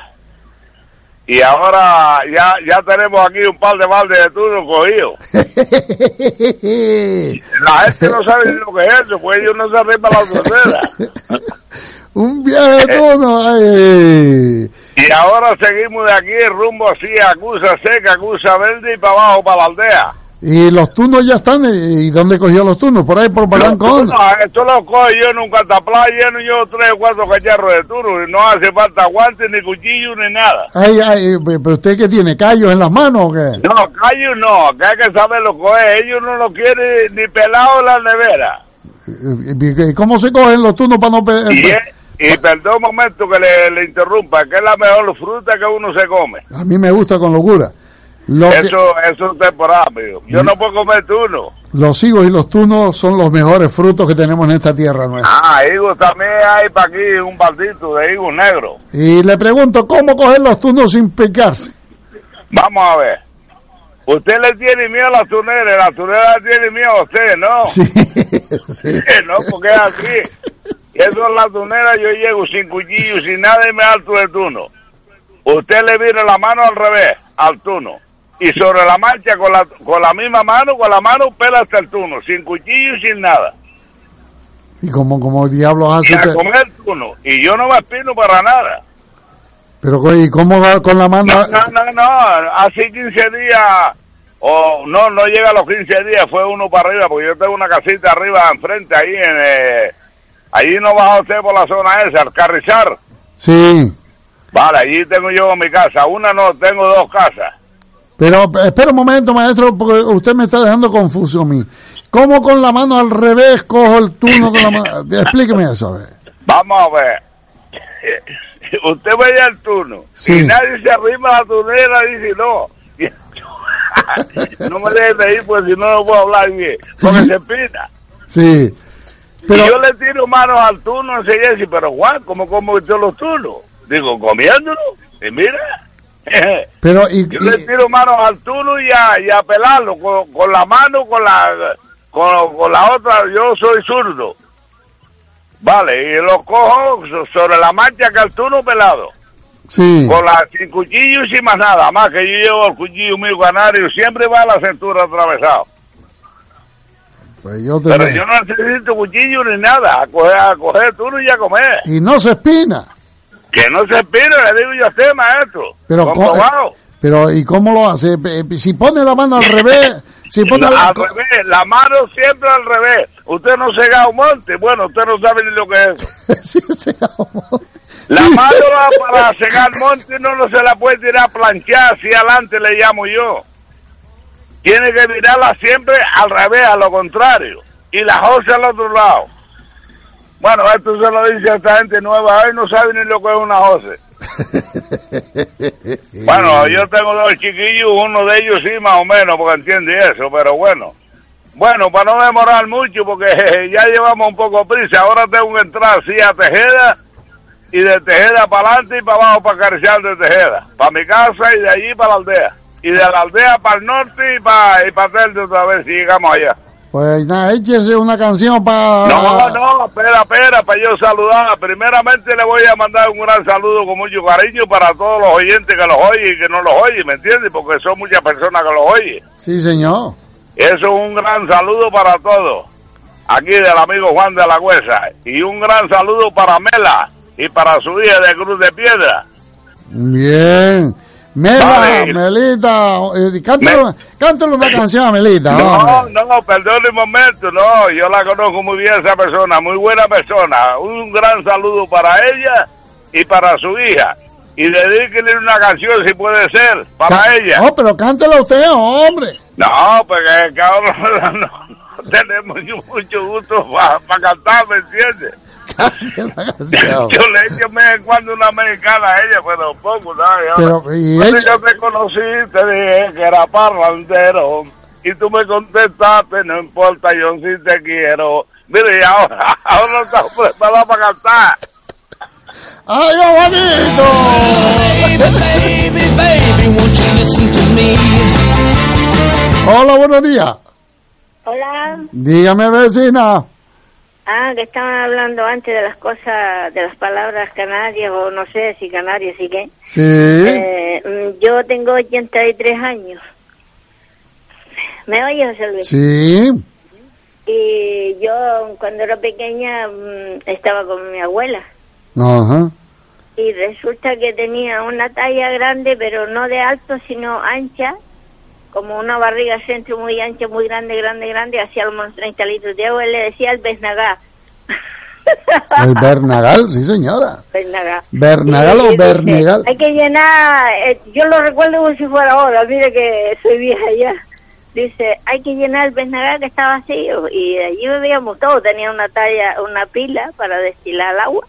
Y ahora ya ya tenemos aquí un par de baldes de turno cogidos. La gente no sabe ni lo que es eso, pues ellos no se arriban la frontera. Un viaje de ay. Y ahora seguimos de aquí rumbo así a Acusa Seca, Acusa Verde y para abajo, para la aldea. Y los turnos ya están. ¿Y dónde cogió los turnos? Por ahí, por Barranco. No, esto lo cojo yo en un cataplay lleno yo tres o cuatro cacharros de turno y no hace falta guantes, ni cuchillos, ni nada. Ay, ay, pero usted que tiene callos en las manos o qué? No, callos no, que hay que saberlo coger. Ellos no lo quieren ni pelado en la nevera. ¿Y cómo se cogen los turnos para no... pe- Y, y perdón un momento que le, le interrumpa, que es la mejor fruta que uno se come. A mí me gusta con locura. Lo que- Eso, eso es temporada, amigo. Yo no puedo comer turno. los higos y los tunos son los mejores frutos que tenemos en esta tierra nuestra. Ah, higos también hay para aquí un baldito de higos negros. Y le pregunto, ¿cómo coger los tunos sin picarse? Vamos a ver. Usted le tiene miedo a la tunera, la tunera le tiene miedo a usted, ¿no? Sí, sí. no, porque es así. Eso es la tunera, yo llego sin cuchillo, sin nada y me alto de tuno. Usted le vira la mano al revés, al tuno. Y sobre la marcha, con la, con la misma mano, con la mano, pela hasta el tuno, sin cuchillo y sin nada. ¿Y cómo, cómo diablos Y hace? a usted? comer tuno. Y yo no me espino para nada. Pero, ¿y cómo va con la mano? No, no, no, no, hace 15 días, o no, no llega a los 15 días, fue uno para arriba, porque yo tengo una casita arriba enfrente, ahí en, eh, allí no baja usted por la zona esa, al Carrizar. Sí, Vale, allí tengo yo mi casa, una no, tengo dos casas. Pero espera un momento, maestro, porque usted me está dejando confuso a mí. ¿Cómo con la mano al revés cojo el turno con la mano? Explíqueme eso, a ver. Vamos a ver. Usted veía el turno. Sí. Y nadie se arrima a la turnera y dice no. no me dejes de ir, pues si no, no puedo hablar bien. Porque se pina. Sí, pero Y yo le tiro manos al turno enseguida y dice, pero Juan, ¿cómo como yo los turnos? Digo, comiéndolo. Y mira. pero y, Yo le tiro manos al turno y a, y a pelarlo con, con la mano, con la, con, con la otra. Yo soy zurdo. Vale, y lo cojo so- sobre la marcha que al turno pelado. sí, Con la, sin cuchillo y sin más nada. Más que yo llevo el cuchillo mío canario, siempre va a la cintura atravesado. pues yo te Pero yo no necesito cuchillo ni nada. A coger, a coger turno y a comer. y no se espina. Que no se espine, le digo yo a usted, maestro. Pero, pero ¿y cómo lo hace? Eh, Si pone la mano al revés, Sí, ponte La- al revés, la mano siempre al revés. Usted no se un monte, bueno, usted no sabe ni lo que es eso. La mano va para cegar monte no, no se la puede tirar a planchar, así adelante le llamo yo. Tiene que mirarla siempre al revés, a lo contrario. Y la jose al otro lado. Bueno, esto se lo dice a esta gente nueva, hoy no sabe ni lo que es una jose. Bueno, yo tengo dos chiquillos, uno de ellos sí, más o menos, porque entiende eso, pero bueno. Bueno, para no demorar mucho, porque ya llevamos un poco prisa, ahora tengo que entrar así a Tejeda, y de Tejeda para adelante y para abajo para acariciar de Tejeda, para mi casa y de allí para la aldea. Y de la aldea para el norte y para, y para Telde otra vez si llegamos allá. Pues nada, échese una canción para... No, no, espera, espera, para yo saludar. Primeramente le voy a mandar un gran saludo con mucho cariño para todos los oyentes que los oyen y que no los oyen, ¿me entiendes? Porque son muchas personas que los oyen. Sí, señor. Eso es un gran saludo para todos. Aquí del amigo Juan de la Huesa. Y un gran saludo para Mela y para su hija de Cruz de Piedra. Bien. Mela, Vale. Melita, eh, cántale, cántale una canción a Melita. No, hombre. no, perdón un momento, no, yo la conozco muy bien esa persona, muy buena persona. Un gran saludo para ella y para su hija. Y dedíquele una canción si puede ser, para Ca- ella. No, pero cántela usted, hombre. No, porque ahora no, no tenemos mucho gusto para cantar, ¿me entiendes? Canción. Yo le echo en cuando una americana a ella, pero poco, ¿sabes? Pero, ¿y Cuando ella? yo te conocí, te dije que era parrandero. Y tú me contestaste, no importa, yo sí te quiero. Mire, y ahora, ahora no estás preparada para cantar. ¡Ay, bonito! Baby, baby, won't you listen to me? Hola, buenos días. Hola. Dígame, vecina. Ah, que estaban hablando antes de las cosas, de las palabras canarias, o no sé si canarias y qué. Sí. Eh, mm, yo tengo 83 años. ¿Me oyes, José Luis? Sí. Y yo, cuando era pequeña, mm, estaba con mi abuela. Ajá. Y resulta que tenía una talla grande, pero no de alto, sino ancha, como una barriga centro muy ancha, muy grande, grande, grande, hacía unos 30 litros de agua. Él le decía el Besnagá. El Bernagal, sí, señora. Bernaga. ¿Bernagal Y o Bernegal? Hay que llenar, eh, yo lo recuerdo como si fuera ahora, mire que soy vieja ya. Dice, hay que llenar el Bernaga que está vacío. Y allí bebíamos todo, tenía una talla, una pila para destilar el agua.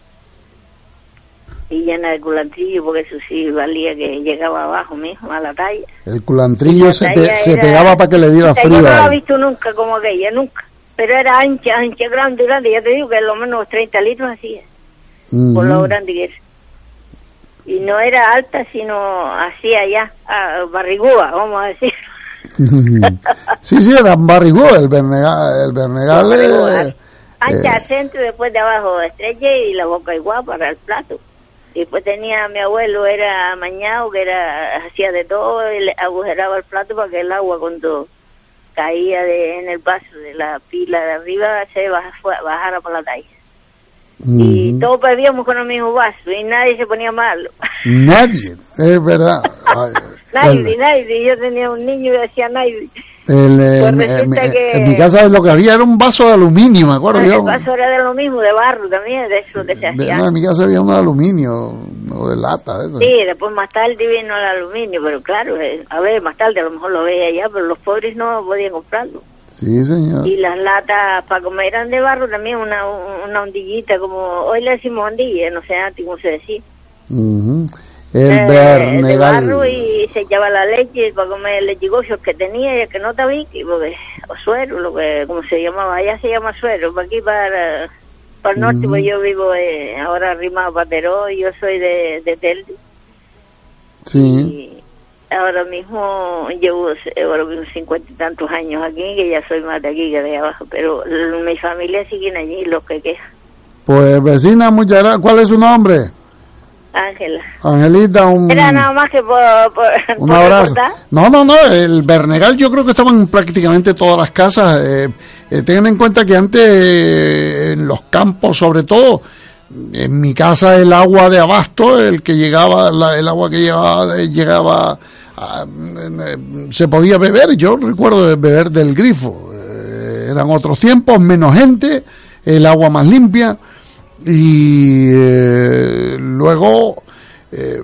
Y llena de culantrillo, porque eso sí valía que llegaba abajo mismo a la talla. El culantrillo La se, pe- se era- pegaba para que le diera Esta Yo frío. no a he visto nunca como aquella, nunca. Pero era ancha, ancha, grande, grande. Ya te digo que lo menos 30 litros hacía por lo grande que es. Y no era alta, sino así allá, ah, barrigúa, vamos a decir. sí, sí, era barrigú, el Bernegal. El Bernegal Barrigúa. eh, Ancha eh, al centro, después de abajo estrecha y la boca igual para el plato. Y después tenía a mi abuelo, era mañado, que era hacía de todo, y le agujeraba el plato para que el agua cuando caía de, en el vaso de la pila de arriba se baja- fue- bajara por la talla. Y ujú. todos bebíamos con el mismo vaso y nadie se ponía malo. Nadie, es verdad. Ay, El- nadie. Yo tenía un niño y decía el, eh, Pues en, que- mi casa lo que había era un vaso de aluminio, me acuerdo El yo. vaso era de lo mismo, de barro también, de eso que se De- no, en mi casa había uno de aluminio o de lata. eso. Sí, después más tarde vino el aluminio, pero claro, eh, a ver, más tarde a lo mejor lo veía ya, pero los pobres no podían comprarlo. Sí, señor. Y las latas para comer eran de barro también, una, una ondillita, como hoy le decimos ondilla, no sé antes cómo se decía. Ujú. El Eh, Bernegal. barro y se echaba la leche para comer lechigocios que tenía y que no tabique, porque, o suero, lo que, como se llamaba, allá se llama suero, para aquí para, para el norte, Ujú. pues yo vivo eh, ahora arrimado para Teró, yo soy de, de Telde. Sí. Ahora mismo llevo eh, ahora mismo cincuenta y tantos años aquí, que ya soy más de aquí que de abajo, pero mi familia siguen allí, los que quejan. Pues vecina, muchas gracias. ¿Cuál es su nombre? Ángela. Angelita, un, Era nada más que por, por, un por abrazo. recordar. No, no, no, el Bernegal yo creo que estaban en prácticamente todas las casas. Eh, eh, tengan en cuenta que antes eh, en los campos, sobre todo, en mi casa el agua de abasto, el que llegaba, la- el agua que llegaba, llegaba ah, eh, se podía beber, yo recuerdo beber del grifo. Eran otros tiempos, menos gente, el agua más limpia y eh, luego eh,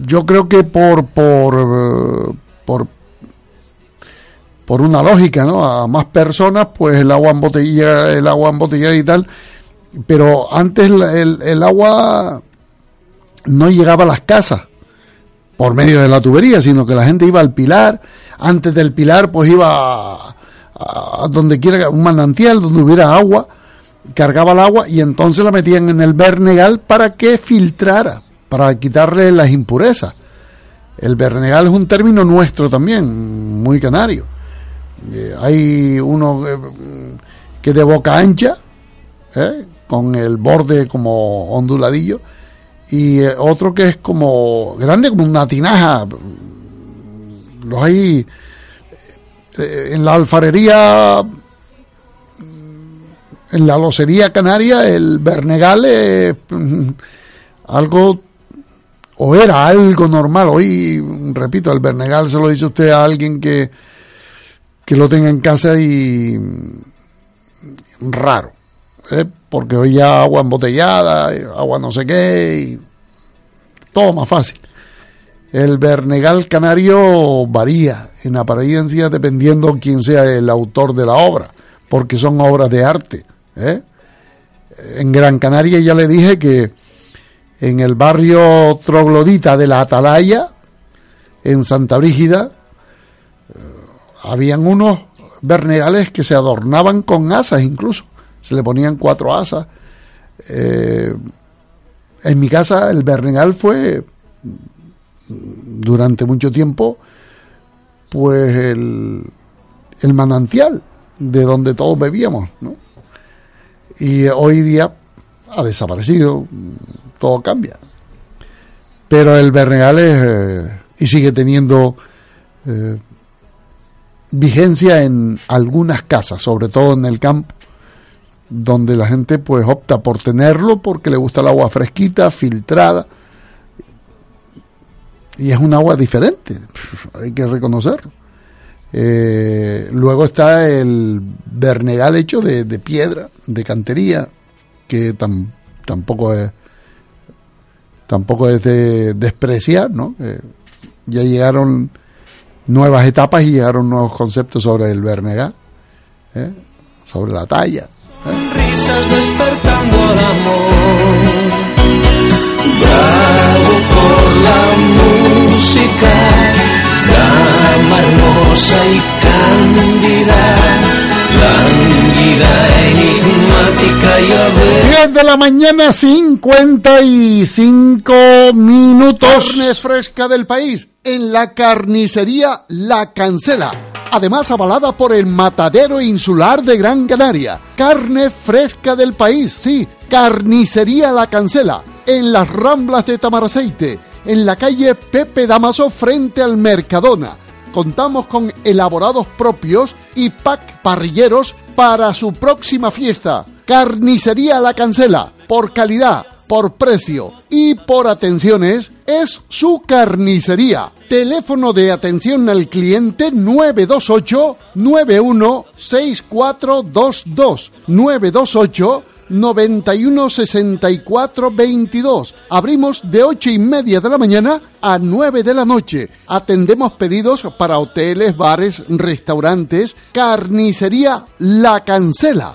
yo creo que por por eh, por por una lógica, ¿no? A más personas, pues el agua embotellada, el agua embotellada y tal. Pero antes el, el- el agua no llegaba a las casas por medio de la tubería, sino que la gente iba al pilar. Antes del pilar, pues iba a, a donde quiera, un manantial, donde hubiera agua, cargaba el agua y entonces la metían en el bernegal para que filtrara, para quitarle las impurezas. El bernegal es un término nuestro también, muy canario. Eh, hay uno eh, que de boca ancha, ¿eh? con el borde como onduladillo, y otro que es como grande, como una tinaja. Los hay en la alfarería, en la locería canaria, el bernegal es mm, algo o era algo normal. Hoy, repito, el bernegal se lo dice usted a alguien que, que lo tenga en casa y mm, raro. ¿eh? Porque hoy ya agua embotellada, eh, agua no sé qué, y todo más fácil. El bernegal canario varía en apariencia dependiendo quién sea el autor de la obra, porque son obras de arte. ¿eh? En Gran Canaria ya le dije que en el barrio troglodita de la Atalaya, en Santa Brígida, eh, habían unos bernegales que se adornaban con asas incluso, se le ponían cuatro asas. Eh, en mi casa el bernegal fue durante mucho tiempo pues el, manantial de donde todos bebíamos, ¿no? Y hoy día ha desaparecido, todo cambia. Pero el Bernegal es, eh, y sigue teniendo eh, vigencia en algunas casas, sobre todo en el campo, donde la gente pues opta por tenerlo porque le gusta el agua fresquita, filtrada, y es un agua diferente, hay que reconocerlo. Eh, luego está el Bernegal hecho de, de piedra, de cantería, que tam- tampoco es tampoco es de despreciar, ¿no? Eh, ya llegaron nuevas etapas y llegaron nuevos conceptos sobre el Bernegal, ¿eh? sobre la talla. risas despertando al amor. Bravo por la música, dama hermosa y cándida, lánguida, enigmática y a ver. 10 de la mañana, 55 minutos. Carne fresca del país en la carnicería La Cancela. Además avalada por el Matadero Insular de Gran Canaria. Carne fresca del país, sí. Carnicería La Cancela. En las Ramblas de Tamaraceite. En la calle Pepe Damaso frente al Mercadona. Contamos con elaborados propios y pack parrilleros para su próxima fiesta. Carnicería La Cancela. Por calidad, por precio y por atenciones es su carnicería. Teléfono de atención al cliente 928 916422 928 91 64 22. Abrimos de 8 y media de la mañana a 9 de la noche. Atendemos pedidos para hoteles, bares, restaurantes. Carnicería La Cancela.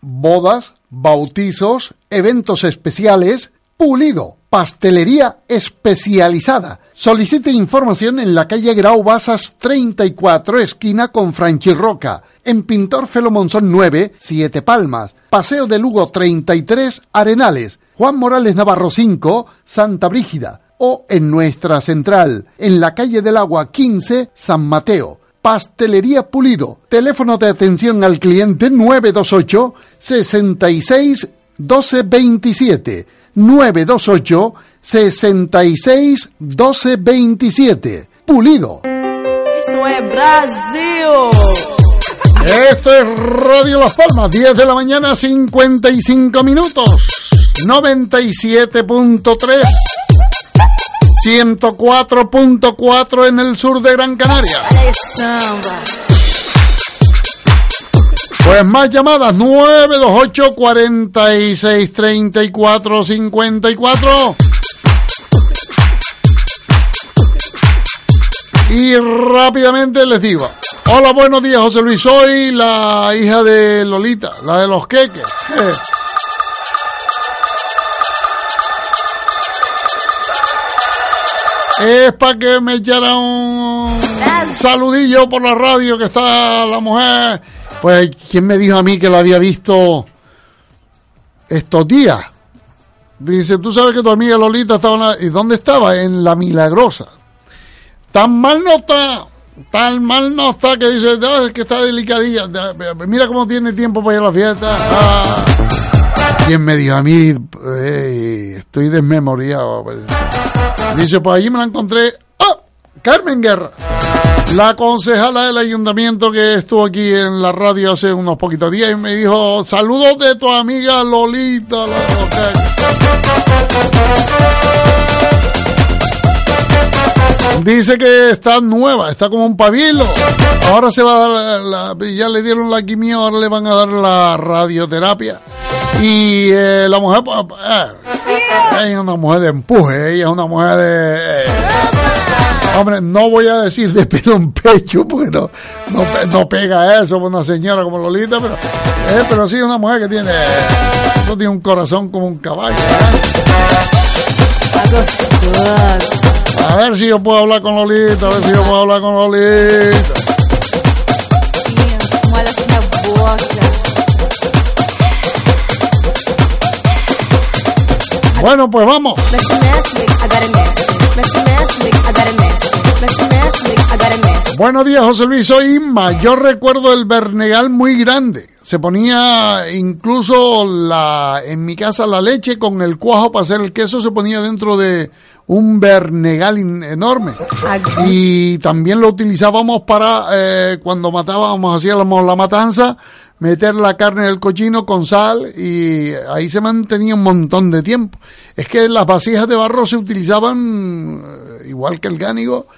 Bodas, bautizos, eventos especiales, pulido, pastelería especializada. Solicite información en la calle Grau Basas 34, esquina con Franchirroca, en Pintor Felo Monzón 9, Siete Palmas, Paseo de Lugo 33, Arenales, Juan Morales Navarro 5, Santa Brígida, o en nuestra central, en la calle del Agua 15, San Mateo. Pastelería Pulido. Teléfono de atención al cliente 928 66 12 27. 928 66 12 27. Pulido. Esto es Brasil. Esto es Radio Las Palmas, 10 de la mañana, 55 minutos. 97.3, 104.4 en el sur de Gran Canaria. Pues más llamadas 928 46 34 54. Y rápidamente les digo, hola, buenos días, José Luis, soy la hija de Lolita, la de los queques. Es para que me echara un saludillo por la radio que está la mujer. Pues, ¿quién me dijo a mí que la había visto estos días? Dice, tú sabes que tu amiga Lolita estaba en la... ¿Y dónde estaba? En La Milagrosa. Tan mal no está, tan mal no está que dice, "Ah, es que está delicadilla. Mira cómo tiene tiempo para ir a la fiesta. Ah. ¿Quién me dijo a mí? Estoy desmemoriado. Dice, pues allí me la encontré. ¡Ah! Carmen Guerra. La concejala del ayuntamiento que estuvo aquí en la radio hace unos poquitos días y me dijo, saludos de tu amiga Lolita. Dice que está nueva, está como un pabilo. Ahora se va a dar la, la- ya le dieron la quimio, ahora le van a dar la radioterapia. Y eh, la mujer, pues, eh, ella es una mujer de empuje, ella es una mujer de... eh, hombre, no voy a decir de pelo en pecho, porque no, no, pe- no pega eso por una señora como Lolita, pero, eh, pero sí es una mujer que tiene, eso tiene un corazón como un caballo. A ver si yo puedo hablar con Lolita, a ver si yo puedo hablar con Lolita. Liga, agora mexe. Buenos días, José Luis. Soy Inma. Yo recuerdo el Bernegal muy grande. Se ponía incluso la, en mi casa la leche con el cuajo para hacer el queso se ponía dentro de un Bernegal in- enorme. Y también lo utilizábamos para eh, cuando matábamos, hacíamos la matanza, meter la carne del cochino con sal y ahí se mantenía un montón de tiempo. Es que las vasijas de barro se utilizaban eh, igual que el gánigo,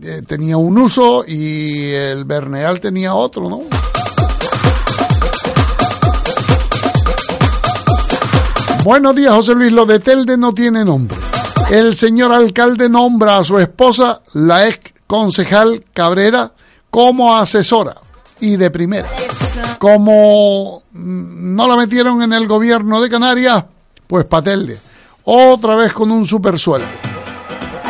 eh, tenía un uso y el Berneal tenía otro, ¿no? Buenos días, José Luis. Lo de Telde no tiene nombre. El señor alcalde nombra a su esposa, la ex concejal Cabrera, como asesora y de primera. Como no la metieron en el gobierno de Canarias, pues pa' Telde. Otra vez con un super sueldo.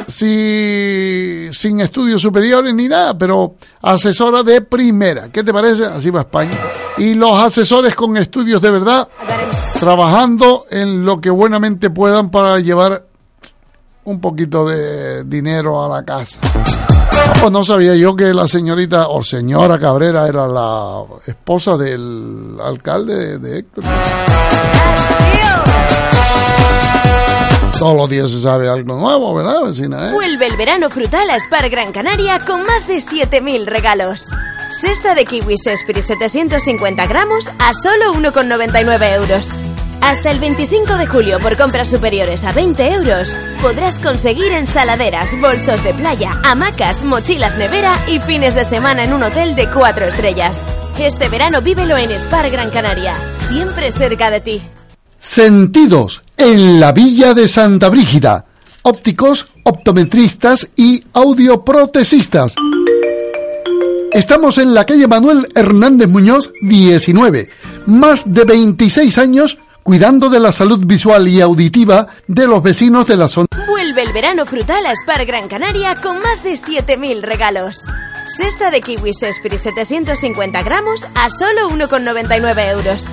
Si, sin estudios superiores ni nada, pero asesora de primera. ¿Qué te parece? Así va España. Y los asesores con estudios de verdad, trabajando en lo que buenamente puedan para llevar un poquito de dinero a la casa. Pues no sabía yo que la señorita o señora Cabrera era la esposa del alcalde de, de Héctor. Todos los días se sabe algo nuevo, ¿verdad, vecina? eh? Vuelve el verano frutal a Spar Gran Canaria con más de 7.000 regalos. Cesta de kiwis Esprit 750 gramos a solo 1,99 euros. Hasta el 25 de julio por compras superiores a 20 euros podrás conseguir ensaladeras, bolsos de playa, hamacas, mochilas nevera y fines de semana en un hotel de 4 estrellas. Este verano vívelo en Spar Gran Canaria, siempre cerca de ti. Sentidos en la Villa de Santa Brígida. Ópticos, optometristas y audioprotesistas. Estamos en la calle Manuel Hernández Muñoz, 19. Más de 26 años cuidando de la salud visual y auditiva de los vecinos de la zona. Vuelve el verano frutal a Spar Gran Canaria con más de 7.000 regalos. Cesta de kiwis Esprit 750 gramos a solo 1,99 euros.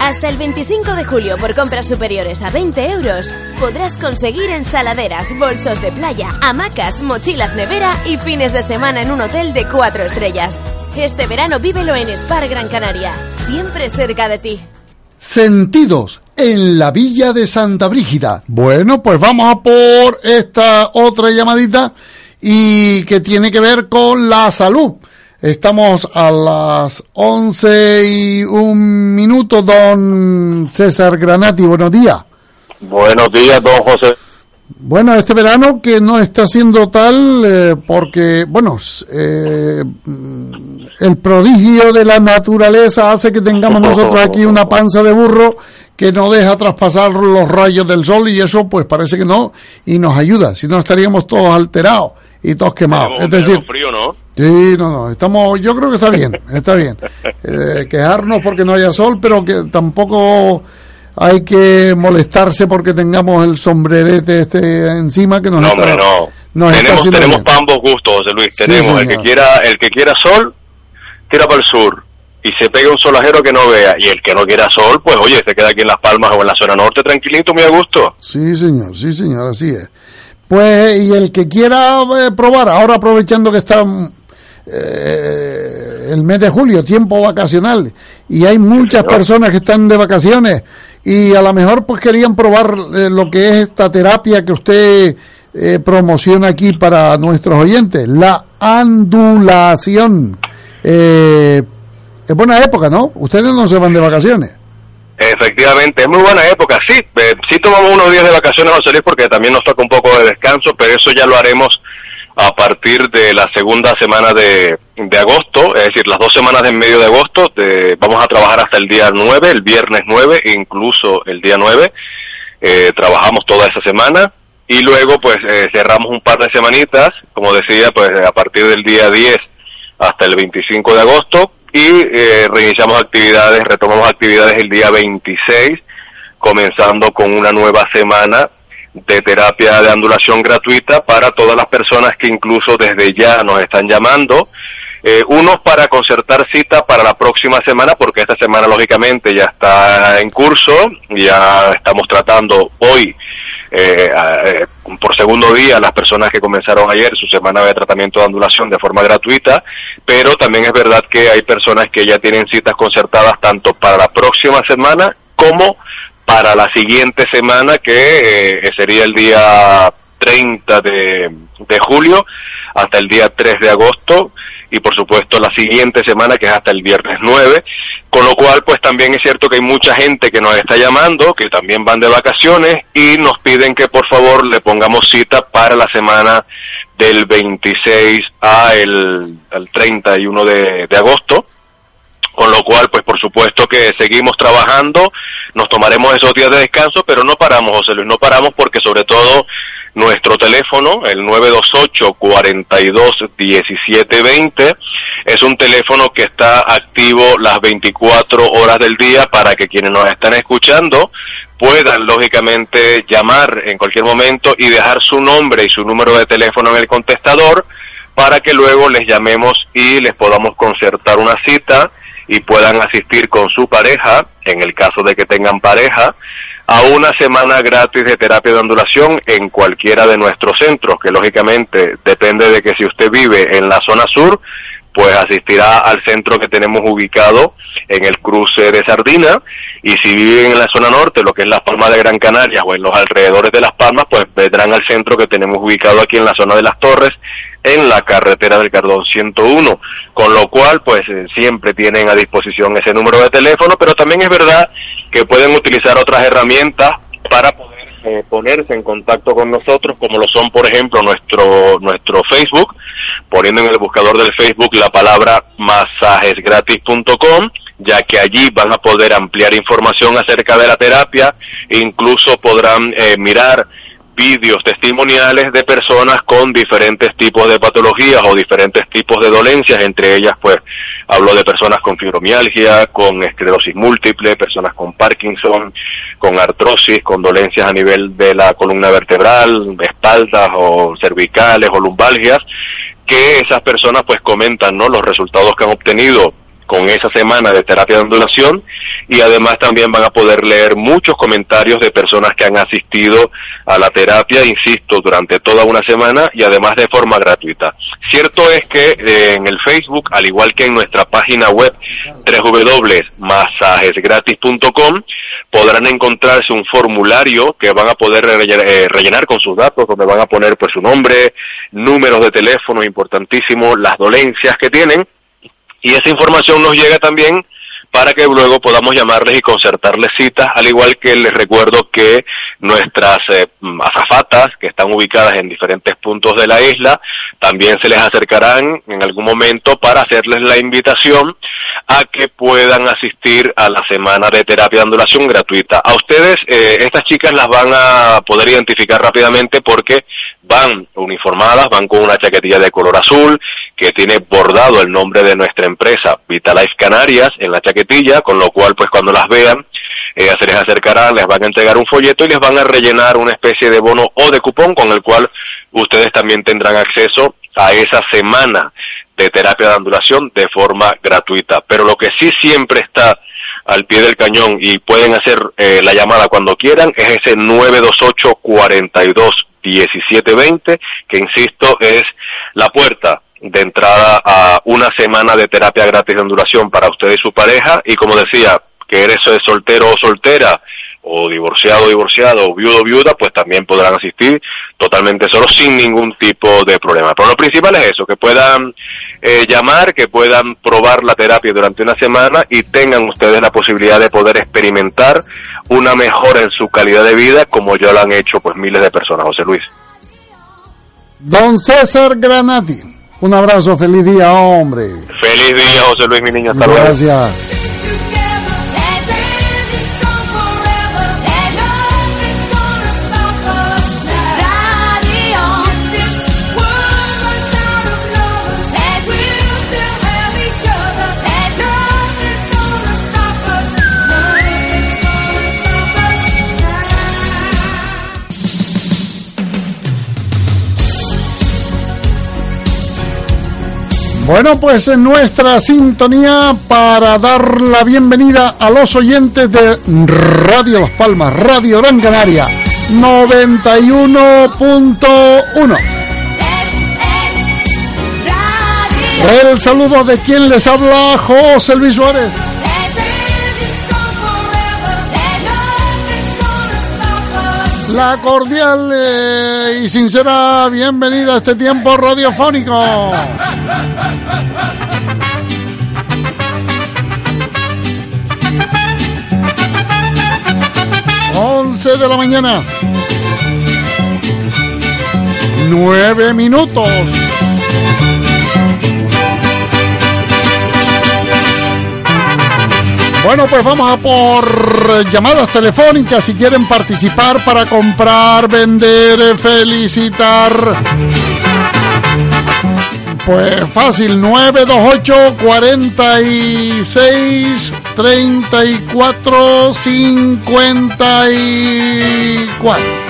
Hasta el 25 de julio por compras superiores a 20 euros podrás conseguir ensaladeras, bolsos de playa, hamacas, mochilas nevera y fines de semana en un hotel de 4 estrellas. Este verano vívelo en Spar Gran Canaria, siempre cerca de ti. Sentidos en la Villa de Santa Brígida. Bueno, pues vamos a por esta otra llamadita y que tiene que ver con la salud. Estamos a las 11 y un minuto, don César Granati. Buenos días. Buenos días, don José. Bueno, este verano que no está siendo tal eh, porque, bueno, eh, el prodigio de la naturaleza hace que tengamos nosotros aquí una panza de burro que no deja traspasar los rayos del sol y eso pues parece que no y nos ayuda, si no estaríamos todos alterados y todos quemados. Es decir, frío, ¿no? Sí, no, no, estamos, yo creo que está bien, está bien. Eh, quejarnos porque no haya sol, pero que tampoco hay que molestarse porque tengamos el sombrerete este encima que nos No, está, no. nos tenemos tenemos para ambos gustos, José Luis. Sí, Tenemos el que quiera el que quiera sol, tira para el sur y se pega un solajero que no vea. Y el que no quiera sol, pues oye, se queda aquí en Las Palmas o en la zona norte tranquilito, muy a gusto. Sí, señor, sí, señor, así es. Pues, y el que quiera eh, probar, ahora aprovechando que está eh, el mes de julio, tiempo vacacional, y hay muchas personas que están de vacaciones, y a lo mejor pues querían probar eh, lo que es esta terapia que usted eh, promociona aquí para nuestros oyentes, la andulación. Eh, es buena época, ¿no? Ustedes no se van de vacaciones. Efectivamente, es muy buena época. Sí, eh, sí tomamos unos días de vacaciones, José Luis, porque también nos toca un poco de descanso, pero eso ya lo haremos a partir de la segunda semana de, de agosto, es decir, las dos semanas de en medio de agosto. vamos a trabajar hasta el día 9, el viernes 9, e incluso el día 9. Eh, trabajamos toda esa semana y luego pues eh, cerramos un par de semanitas, como decía, pues a partir del día 10 hasta el 25 de agosto y eh, reiniciamos actividades, retomamos actividades el día 26, comenzando con una nueva semana de terapia de andulación gratuita para todas las personas que incluso desde ya nos están llamando. Eh, unos para concertar cita para la próxima semana, porque esta semana lógicamente ya está en curso, ya estamos tratando hoy eh, eh, por segundo día las personas que comenzaron ayer su semana de tratamiento de andulación de forma gratuita, pero también es verdad que hay personas que ya tienen citas concertadas tanto para la próxima semana como para la siguiente semana que eh, sería el día 30 de, de julio hasta el día 3 de agosto y por supuesto la siguiente semana que es hasta el viernes 9 con lo cual pues también es cierto que hay mucha gente que nos está llamando que también van de vacaciones y nos piden que por favor le pongamos cita para la semana del 26 a el, al 31 de, de agosto con lo cual, pues por supuesto que seguimos trabajando, nos tomaremos esos días de descanso, pero no paramos, José Luis, no paramos porque sobre todo nuestro teléfono, el 928 42 17 20, es un teléfono que está activo las 24 horas del día para que quienes nos están escuchando puedan lógicamente llamar en cualquier momento y dejar su nombre y su número de teléfono en el contestador para que luego les llamemos y les podamos concertar una cita y puedan asistir con su pareja, en el caso de que tengan pareja, a una semana gratis de terapia de ondulación en cualquiera de nuestros centros, que lógicamente depende de que si usted vive en la zona sur, pues asistirá al centro que tenemos ubicado en el cruce de Sardina y si viven en la zona norte, lo que es Las Palmas de Gran Canaria o en los alrededores de Las Palmas, pues vendrán al centro que tenemos ubicado aquí en la zona de Las Torres en la carretera del Cardón 101, con lo cual pues eh, siempre tienen a disposición ese número de teléfono, pero también es verdad que pueden utilizar otras herramientas para poder eh, ponerse en contacto con nosotros, como lo son, por ejemplo, nuestro nuestro Facebook, poniendo en el buscador del Facebook la palabra massajesgratis.com, ya que allí van a poder ampliar información acerca de la terapia, incluso podrán eh, mirar vídeos testimoniales de personas con diferentes tipos de patologías o diferentes tipos de dolencias, entre ellas pues hablo de personas con fibromialgia, con esclerosis múltiple, personas con Parkinson, con artrosis, con dolencias a nivel de la columna vertebral, espaldas o cervicales o lumbalgias, que esas personas pues comentan ¿no? los resultados que han obtenido con esa semana de terapia de ondulación y además también van a poder leer muchos comentarios de personas que han asistido a la terapia, insisto, durante toda una semana y además de forma gratuita. Cierto es que eh, en el Facebook, al igual que en nuestra página web www.masajesgratis.com, podrán encontrarse un formulario que van a poder rellenar, eh, rellenar con sus datos, donde van a poner pues su nombre, números de teléfono importantísimos, las dolencias que tienen y esa información nos llega también para que luego podamos llamarles y concertarles citas, al igual que les recuerdo que nuestras eh, azafatas que están ubicadas en diferentes puntos de la isla también se les acercarán en algún momento para hacerles la invitación a que puedan asistir a la semana de terapia de ondulación gratuita. A ustedes, eh, estas chicas las van a poder identificar rápidamente porque van uniformadas, van con una chaquetilla de color azul que tiene bordado el nombre de nuestra empresa Vitalife Canarias en la chaquetilla, con lo cual pues cuando las vean ellas se les acercarán, les van a entregar un folleto y les van a rellenar una especie de bono o de cupón con el cual ustedes también tendrán acceso a esa semana de terapia de ondulación de forma gratuita. Pero lo que sí siempre está al pie del cañón y pueden hacer eh, la llamada cuando quieran es ese 928 42 1720 que insisto es la puerta de entrada a una semana de terapia gratis de ondulación para usted y su pareja y como decía que eres soltero o soltera o divorciado o divorciado o viudo o viuda, pues también podrán asistir totalmente solos sin ningún tipo de problema. Pero lo principal es eso, que puedan eh, llamar, que puedan probar la terapia durante una semana y tengan ustedes la posibilidad de poder experimentar una mejora en su calidad de vida como ya lo han hecho pues miles de personas, José Luis. Don César Granati, un abrazo, feliz día, hombre. Feliz día, José Luis, mi niño, hasta luego. Gracias. Bueno, pues en nuestra sintonía para dar la bienvenida a los oyentes de Radio Las Palmas, Radio Gran Canaria, 91.1. El saludo de quien les habla, José Luis Suárez. La cordial eh, y sincera bienvenida a este tiempo radiofónico. 11 de la mañana. 9 minutos. Bueno, pues vamos a por llamadas telefónicas si quieren participar para comprar, vender, felicitar. Pues fácil, 928 46 34 54.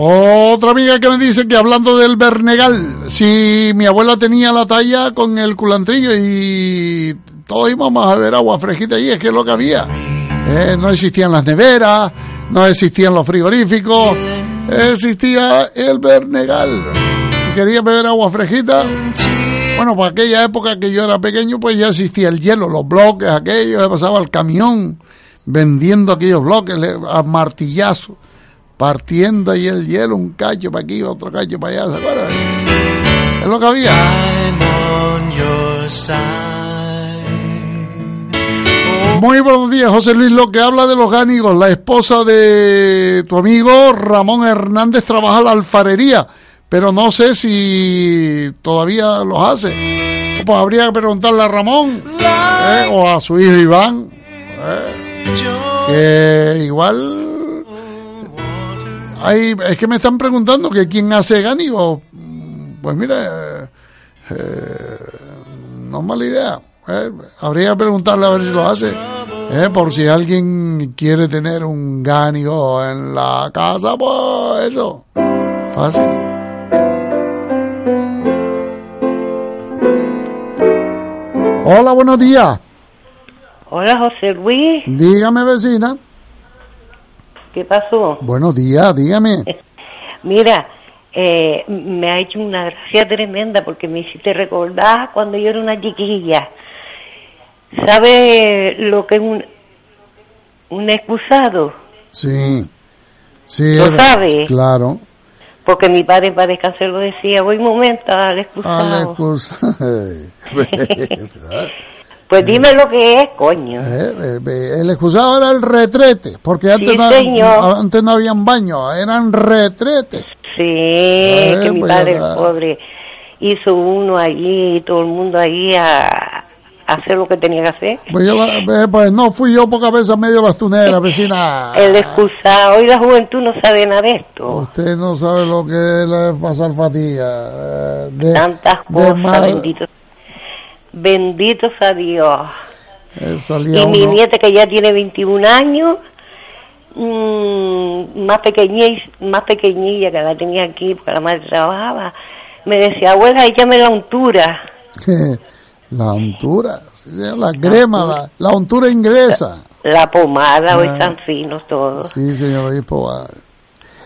Otra amiga que me dice que hablando del Bernegal, si mi abuela tenía la talla con el culantrillo y todos íbamos a ver agua fresquita ahí, es que es lo que había. Eh, no existían las neveras, no existían los frigoríficos, existía el Bernegal. Si quería beber agua fresquita, bueno, por aquella época que yo era pequeño, pues ya existía el hielo, los bloques, aquello, pasaba el camión vendiendo aquellos bloques a martillazo partiendo ahí el hielo, un cacho para aquí, otro cacho para allá, ¿se acuerdan? Es lo que había. Muy buenos días, José Luis. Lo que habla de los gánicos, la esposa de tu amigo Ramón Hernández trabaja la alfarería, pero no sé si todavía los hace. Pues habría que preguntarle a Ramón ¿eh? o a su hijo Iván. ¿eh? Que igual es que me están preguntando que quién hace gánigo. Pues mira, eh, no es mala idea. Eh. Habría que preguntarle a ver si lo hace. Eh, por si alguien quiere tener un gánigo en la casa, pues eso. Fácil. Hola, buenos días. Hola, José Luis. Dígame, vecina. ¿Qué pasó? Buenos días, dígame. Mira, eh, me ha hecho una gracia tremenda porque me hiciste recordar cuando yo era una chiquilla. ¿Sabe lo que es un, un excusado? Sí, sí. ¿Lo sabe? Claro. Porque mi padre para descansar lo decía, voy un momento al Al excusado. Pues dime lo que es, coño. Eh, eh, eh, El excusado era el retrete, porque antes, Sí, no, antes no habían baños, eran retretes. Sí, Eh, que mi pues, padre, el pobre, hizo uno allí y todo el mundo allí a, hacer lo que tenía que hacer. Pues, yo eh, pues no fui yo pocas veces a medio las tuneras, vecina. El excusado, hoy la juventud no sabe nada de esto. Usted no sabe lo que es pasar fatiga. eh, De, Tantas de cosas, madre- benditos. Benditos a Dios. eh, Y mi uno- nieta que ya tiene 21 años, mm, más pequeñilla, más pequeñilla que la tenía aquí porque la madre trabajaba, me decía, abuela, échame la untura. la untura, la crema, la, la untura inglesa. La pomada, hoy Ah. están finos todos. Sí, señor obispo.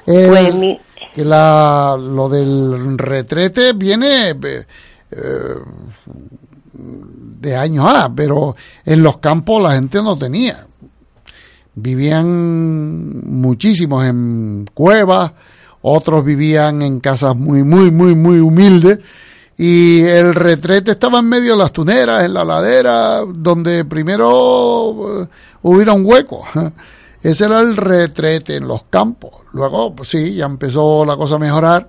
El- Pues mi- que la, lo del retrete viene eh, eh, de años ah, pero en los campos la gente no tenía. Vivían muchísimos en cuevas, otros vivían en casas muy, muy, muy, muy humildes. Y el retrete estaba en medio de las tuneras, en la ladera, donde primero eh, hubiera un hueco. Ese era el retrete en los campos. Luego, pues sí, ya empezó la cosa a mejorar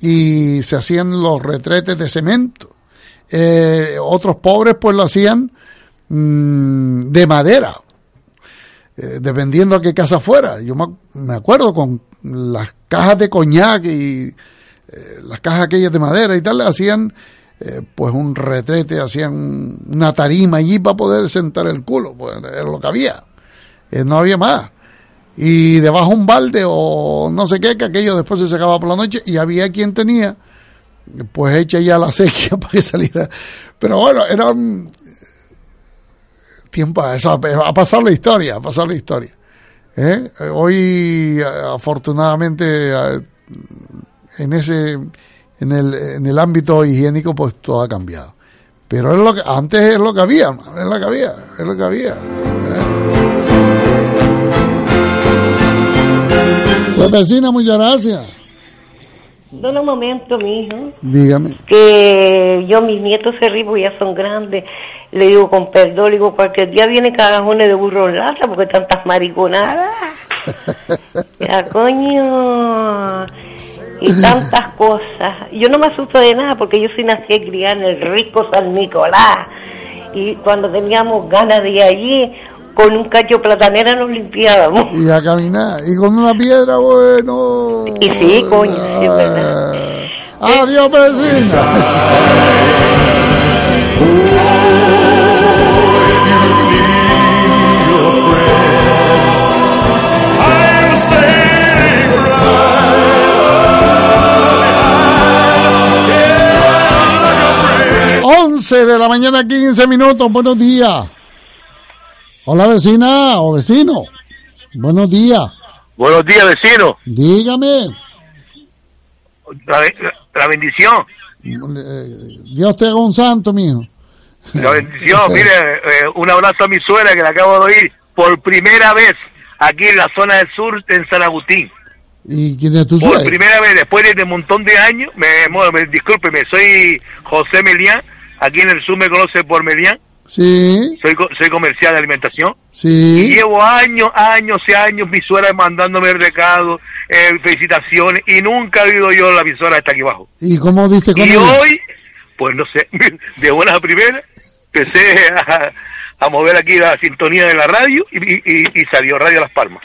y se hacían los retretes de cemento. Eh, otros pobres pues lo hacían mm, de madera, eh, dependiendo a qué casa fuera. Yo me, ac- me acuerdo con las cajas de coñac y eh, las cajas aquellas de madera y tal, hacían eh, pues un retrete, hacían una tarima allí para poder sentar el culo, pues era lo que había. No había más. Y debajo un balde o no sé qué, que aquello después se sacaba por la noche y había quien tenía pues hecha ya la sequía para que saliera. Pero bueno, era un tiempo, eso, ha pasado la historia, ha pasado la historia. ¿Eh? Eh, Hoy, eh, afortunadamente, eh, en ese, en el, en el ámbito higiénico, pues todo ha cambiado. Pero es lo que, antes es lo que había, es lo que había, es lo que había. Pues vecina, muchas gracias. Dame un momento, mijo. Dígame. Que yo, mis nietos se ríen porque ya son grandes. Le digo con perdón, le digo, cualquier día viene cagajones de burro en lata porque tantas mariconadas. Ya, coño. Y tantas cosas. Yo no me asusto de nada porque yo soy nací y criada en el rico San Nicolás. Y cuando teníamos ganas de ir allí, con un cacho platanera nos limpiábamos. Y a caminar. Y con una piedra, bueno. Y sí, coño, sí, es verdad. Adiós, vecina. Once de la mañana, 15 minutos. Buenos días. Hola, vecina o vecino. Buenos días. Buenos días, vecino. Dígame. La, la bendición. Eh, Dios te haga un santo, mijo. La bendición. Mire, eh, un abrazo a mi suegra que la acabo de oír por primera vez aquí en la zona del sur, en San Agustín. ¿Y quién es tu Por suegro? primera vez, después de un montón de años, me, bueno, me- discúlpeme, soy José Melián, aquí en el sur me conoce por Melián, Sí, soy, soy comercial de alimentación. Y sí. llevo años, años y años mi suegra mandándome recado, eh, felicitaciones, y nunca he oído yo la visora está aquí abajo. ¿Y cómo diste con Y hoy, pues no sé, de buenas a primeras, empecé a, a mover aquí la sintonía de la radio y, y- y- y salió Radio Las Palmas.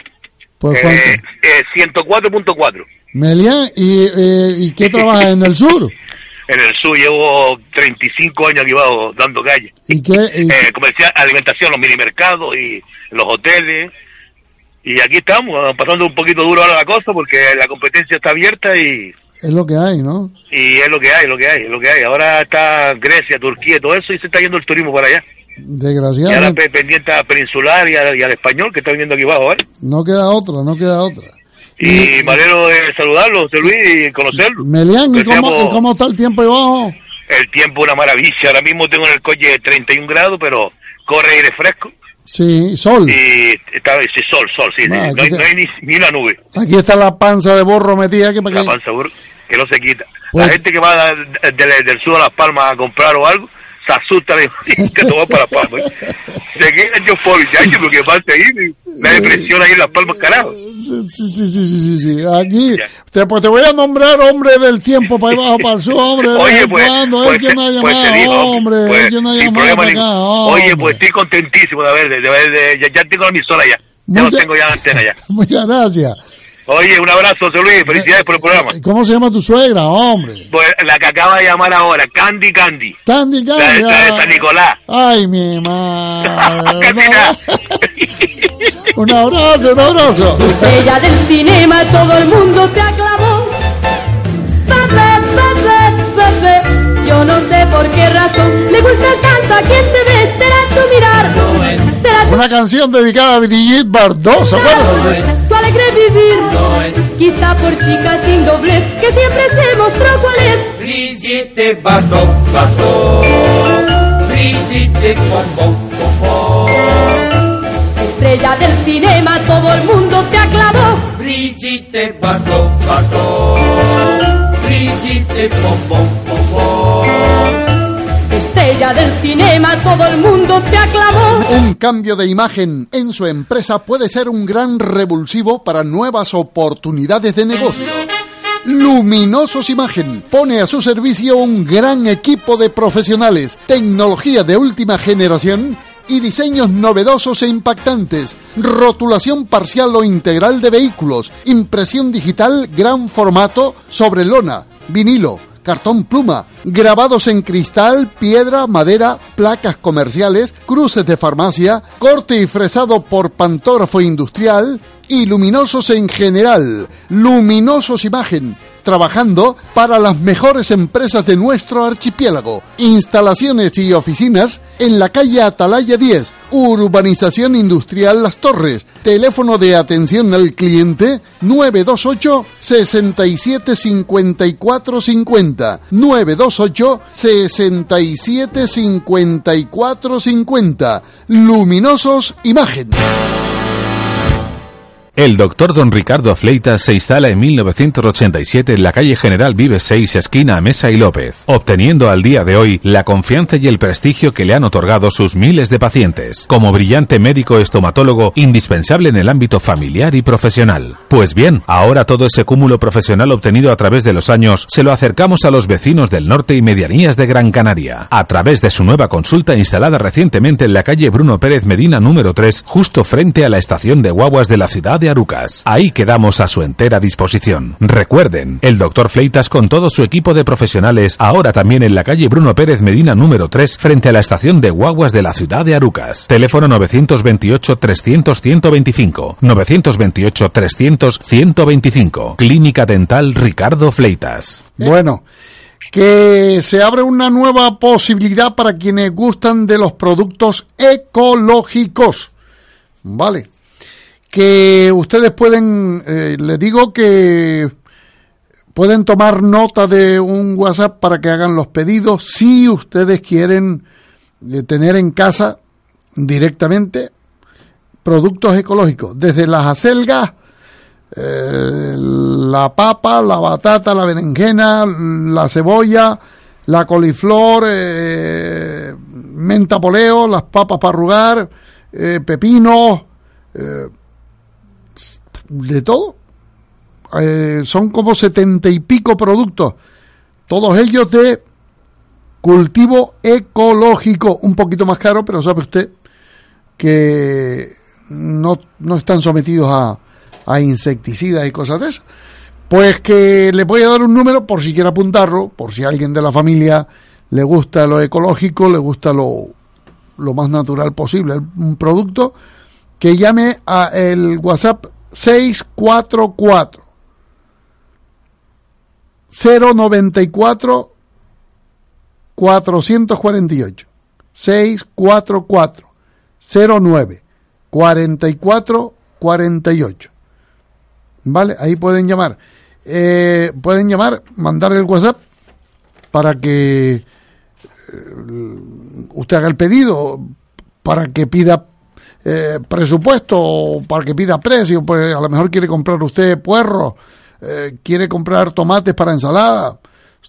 Pues, Eh, eh, 104.4. Melián, ¿y, eh, ¿y qué trabajas en el sur? En el sur llevo 35 años aquí abajo dando calle. ¿Y qué? y- Eh, comercial, alimentación, los minimercados y los hoteles. Y aquí estamos, pasando un poquito duro ahora la cosa porque la competencia está abierta y, es lo que hay, ¿no? y es lo que hay, lo que hay, lo que hay. Ahora está Grecia, Turquía todo eso y se está yendo el turismo para allá. Y ahora Desgraciadamente. pe- pendiente a Peninsular y, a- y al español que está viniendo aquí abajo, ¿vale? No queda otra, no queda otra. Y alegro de saludarlo, José Luis, y conocerlo. Melián, ¿y cómo, y cómo está el tiempo ahí abajo? El tiempo una maravilla. Ahora mismo tengo en el coche 31 grados, pero corre aire fresco. Sí, sol. Y está sí, sol, sol, sí, sí. No, hay, te- no hay ni, ni una nube. Aquí está la panza de borro metida que para La que... panza burro, que no se quita. Pues- la gente que va de- de- del sur a Las Palmas a comprar o algo, se asusta de que se va para Las Palmas. Se quedan yo por ya, lo que pasa ahí, la depresión ahí en Las Palmas, carajo. Sí, sí, sí, sí, sí, sí. Aquí, te, pues te voy a nombrar hombre del tiempo para abajo, para el sur, hombre. Oye, pues, cuando, pues, él que me ha pues llamado, hombre, pues, ha llamado ningún- acá, Oye, hombre. pues estoy contentísimo de haber, de, ya, ya tengo la emisora ya. Ya lo tengo ya en antena ya. Muchas gracias. Oye, un abrazo, José Luis, felicidades por el programa. ¿Cómo se llama tu suegra, hombre? Pues la que acaba de llamar ahora, Candy Candy. Candy, La, Candy. de- la de San Nicolás. Ay, mi madre. Un abrazo, un abrazo. Estrella del cinema, todo el mundo te aclamó. Pepe, Pepe, Pepe, yo no sé por qué razón le gusta tanto a quien te ve, será tu mirar. Será tu, Una canción dedicada a Brigitte Bardot, ¿se acuerdan? tu alegre vivir. Quizá por chica sin doblez, que siempre se mostró cuál es. Brigitte Bardot, Bardot, Brigitte Bom, Bom, Bom, Estrella del cinema, todo el mundo te aclamó. Brigitte Bardot, Bardot, Brigitte Bom, Bom, Bom, Bom. Estrella del cinema, todo el mundo te aclamó. Un cambio de imagen en su empresa puede ser un gran revulsivo para nuevas oportunidades de negocio. Luminosos Imagen pone a su servicio un gran equipo de profesionales, tecnología de última generación y diseños novedosos e impactantes, rotulación parcial o integral de vehículos, impresión digital gran formato sobre lona, vinilo, cartón pluma, grabados en cristal, piedra, madera, placas comerciales, cruces de farmacia, corte y fresado por pantógrafo industrial y luminosos en general. Luminosos Imagen, trabajando para las mejores empresas de nuestro archipiélago. Instalaciones y oficinas en la calle Atalaya 10, Urbanización Industrial Las Torres. Teléfono de atención al cliente 928 67 54 50. 928 67 54 50. Luminosos Imagen. El doctor don Ricardo Fleitas se instala en 1987 en la calle General Vives 6, esquina Mesa y López, obteniendo al día de hoy la confianza y el prestigio que le han otorgado sus miles de pacientes, como brillante médico estomatólogo indispensable en el ámbito familiar y profesional. Pues bien, ahora todo ese cúmulo profesional obtenido a través de los años se lo acercamos a los vecinos del norte y medianías de Gran Canaria, a través de su nueva consulta instalada recientemente en la calle Bruno Pérez Medina número 3, justo frente a la estación de guaguas de la ciudad de Arucas. Ahí quedamos a su entera disposición. Recuerden, el doctor Fleitas con todo su equipo de profesionales, ahora también en la calle Bruno Pérez Medina número 3, frente a la estación de guaguas de la ciudad de Arucas. Teléfono 928-300-125. 928-300-125. Clínica Dental Ricardo Fleitas. Bueno, que se abre una nueva posibilidad para quienes gustan de los productos ecológicos. Vale. Que ustedes pueden, eh, digo que pueden tomar nota de un WhatsApp para que hagan los pedidos si ustedes quieren eh, tener en casa directamente productos ecológicos, desde las acelgas, eh, la papa, la batata, la berenjena, la cebolla, la coliflor, eh, menta poleo, las papas para arrugar, eh, pepinos, de todo. Eh, son como setenta y pico productos, todos ellos de cultivo ecológico, un poquito más caro, pero sabe usted que no, no están sometidos a, a insecticidas y cosas de esas. Pues que le voy a dar un número por si quiere apuntarlo, por si a alguien de la familia le gusta lo ecológico, le gusta lo, lo más natural posible, un producto, que llame a el WhatsApp 644 094 448 644 09 44 48 vale ahí pueden llamar. Eh, pueden llamar mandar el WhatsApp para que eh, usted haga el pedido para que pida eh, presupuesto para que pida precio, pues a lo mejor quiere comprar usted puerro, eh, quiere comprar tomates para ensalada,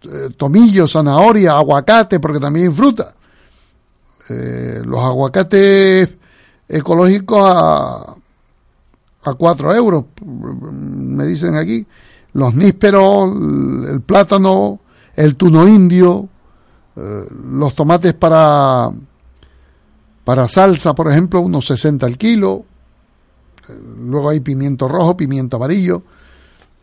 eh, tomillo, zanahoria, aguacate, porque también hay fruta. Eh, los aguacates ecológicos a, a 4 euros, me dicen aquí. Los nísperos, el, plátano, el tuno indio, los tomates para, para salsa, por ejemplo, unos 60 al kilo. Luego hay pimiento rojo, pimiento amarillo,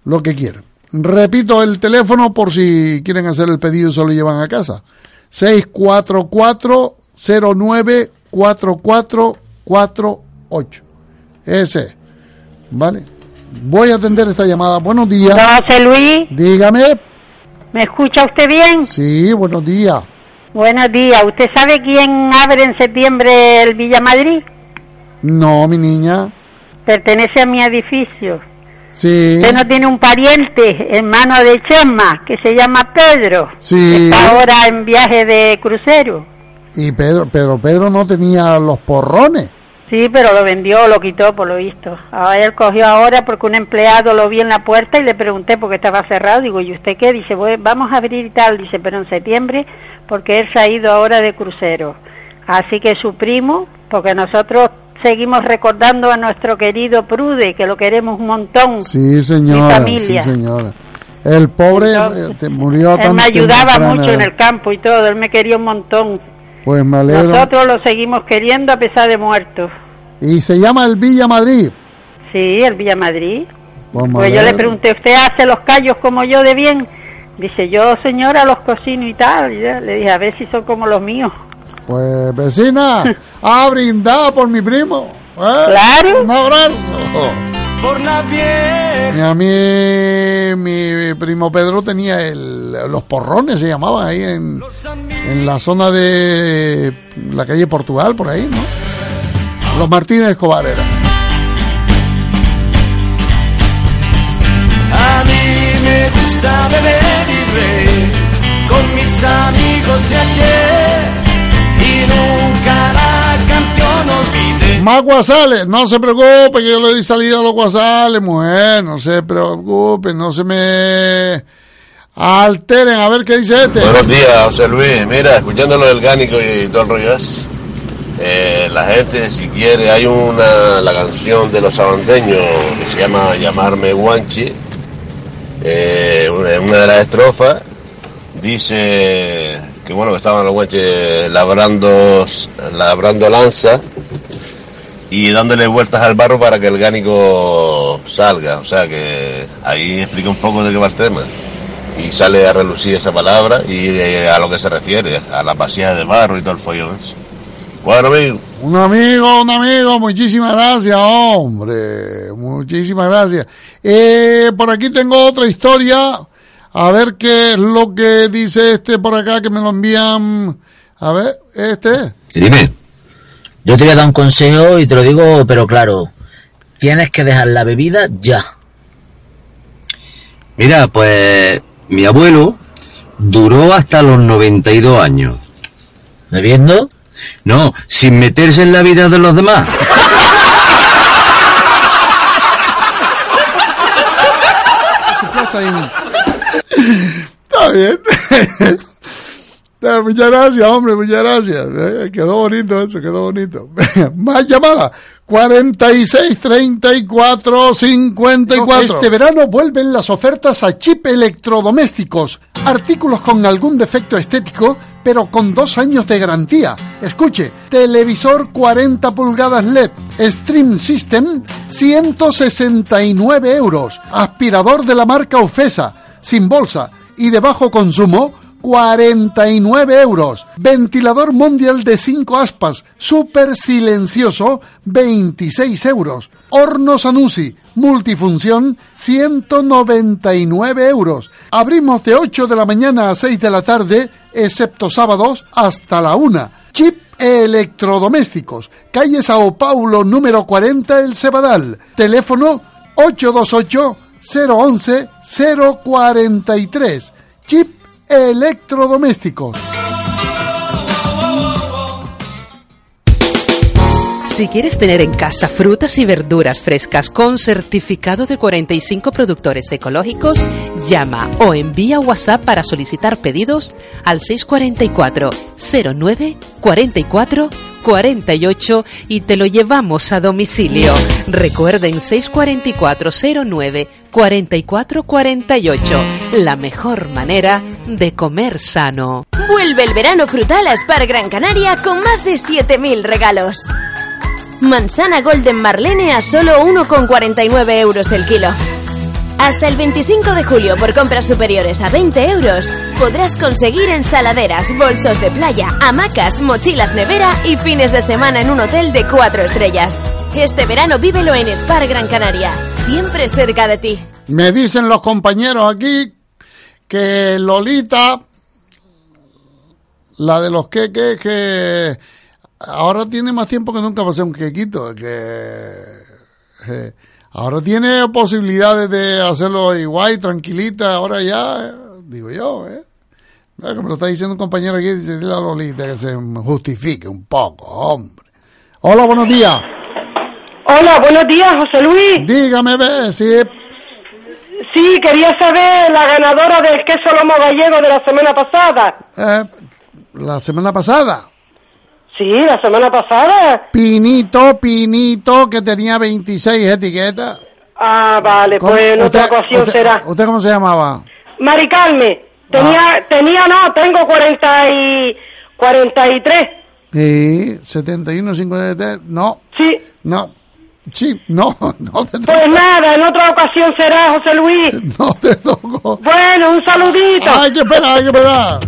lo que quieran. Repito el teléfono por si quieren hacer el pedido y se lo llevan a casa. 644-094448. Ese es. ¿Vale? Voy a atender esta llamada. Buenos días. José Luis, Dígame. ¿me escucha usted bien? Sí, buenos días. Buenos días. ¿Usted sabe quién abre en septiembre el Villa Madrid? No, mi niña. Pertenece a mi edificio. Sí. Usted no tiene un pariente, hermano de Chema, que se llama Pedro. Sí. Está ahora en viaje de crucero. Y Pedro, pero Pedro no tenía los porrones. Sí, pero lo vendió, lo quitó por lo visto. Ahora él cogió ahora porque un empleado lo vi en la puerta y le pregunté porque estaba cerrado. Digo, ¿y usted qué? Dice, "Voy- vamos a abrir y tal. Dice, pero en septiembre porque él se ha ido ahora de crucero. Así que su primo, porque nosotros seguimos recordando a nuestro querido Prude, que lo queremos un montón. Sí, señora. Mi familia. Sí, señora. El pobre eh, murió a Él me ayudaba mucho en el campo y todo, él me quería un montón. Pues me alegro. Nosotros lo seguimos queriendo a pesar de muertos. Y se llama el Villa Madrid. Sí, el Villa Madrid. Pues, Pues yo le pregunté, ¿usted hace los callos como yo de bien? Dice, yo señora los cocino y tal. Y le dije, a ver si son como los míos. Pues vecina, a brindar por mi primo. ¿eh? Claro. Un abrazo. Por la a mí, mi primo Pedro tenía el, los porrones, se llamaban ahí en, en la zona de la calle Portugal, por ahí, ¿no? Los Martínez Escobar era. A mí me gusta beber y reír con mis amigos de ayer y nunca la. Más guasales, no se preocupe que yo le di salida a los guasales, mujer, no se preocupe, no se me alteren, a ver qué dice este. Buenos días, José Luis. Mira, escuchando lo del gánico y todo el rollo eh, la gente, si quiere, hay una, la canción de los sabandeños que se llama Llamarme Guanchi. Eh, una, una de las estrofas dice que bueno que estaban los guanches labrando, labrando lanza y dándole vueltas al barro para que el gánico salga. O sea que ahí explica un poco de qué va el tema. Y sale a relucir esa palabra y eh, a lo que se refiere, a las vasijas de barro y todo el follón. Bueno, amigo. Un amigo, un amigo, muchísimas gracias, hombre, muchísimas gracias. Eh, por aquí tengo otra historia, a ver qué es lo que dice este por acá que me lo envían. A ver, este. Dime. Yo te voy a dar un consejo y te lo digo, pero claro, tienes que dejar la bebida ya. Mira, pues mi abuelo duró hasta los 92 años. ¿Bebiendo? No, sin meterse en la vida de los demás. Está bien. Eh, Muchas gracias, hombre, muchas gracias. Eh, Quedó bonito eso, quedó bonito. Más llamadas. 46 34 54. Este verano vuelven las ofertas a Chip Electrodomésticos. Artículos con algún defecto estético, pero con dos años de garantía. Escuche, televisor 40 pulgadas LED, Stream System, 169 euros. Aspirador de la marca Ofesa, sin bolsa y de bajo consumo, 49 euros. Ventilador mundial de 5 aspas, súper silencioso, 26 euros. Horno Sanusi, multifunción, 199 euros. Abrimos de 8 de la mañana a 6 de la tarde, excepto sábados, hasta la 1. Chip Electrodomésticos, calle Sao Paulo número 40 El Cebadal. Teléfono 828 011 043. Chip Electrodomésticos. Si quieres tener en casa frutas y verduras frescas con certificado de 45 productores ecológicos, llama o envía WhatsApp para solicitar pedidos al 644 09 44 48 y te lo llevamos a domicilio. Recuerden 644 09 44 48, la mejor manera de comer sano. Vuelve el verano frutal a Spar Gran Canaria con más de 7.000 regalos. Manzana Golden Marlene a solo 1,49 euros el kilo. Hasta el 25 de julio, por compras superiores a 20 euros, podrás conseguir ensaladeras, bolsos de playa, hamacas, mochilas nevera y fines de semana en un hotel de 4 estrellas. Este verano vívelo en Spar Gran Canaria, siempre cerca de ti. Me dicen los compañeros aquí que Lolita, la de los queques, que ahora tiene más tiempo que nunca para hacer un quequito, que ahora tiene posibilidades de hacerlo igual, tranquilita, ahora ya, digo yo, ¿eh? Que me lo está diciendo un compañero aquí, dice la Lolita que se justifique un poco, hombre. Hola, buenos días. Hola, buenos días, José Luis. Dígame, ve, si Sí, quería saber la ganadora del queso lomo gallego de la semana pasada. eh, la semana pasada. Sí, la semana pasada. Pinito, Pinito, que tenía 26 etiquetas. Ah, vale, pues en otra ocasión usted- será. ¿Usted cómo se llamaba? Mari Carmen, tenía, tenía no, tengo 40 y 43. Sí, 71, 53, no. Sí. No, sí, no, no te Pues nada, en otra ocasión será, José Luis. No te toco. Bueno, un saludito. Hay que esperar, hay que esperar.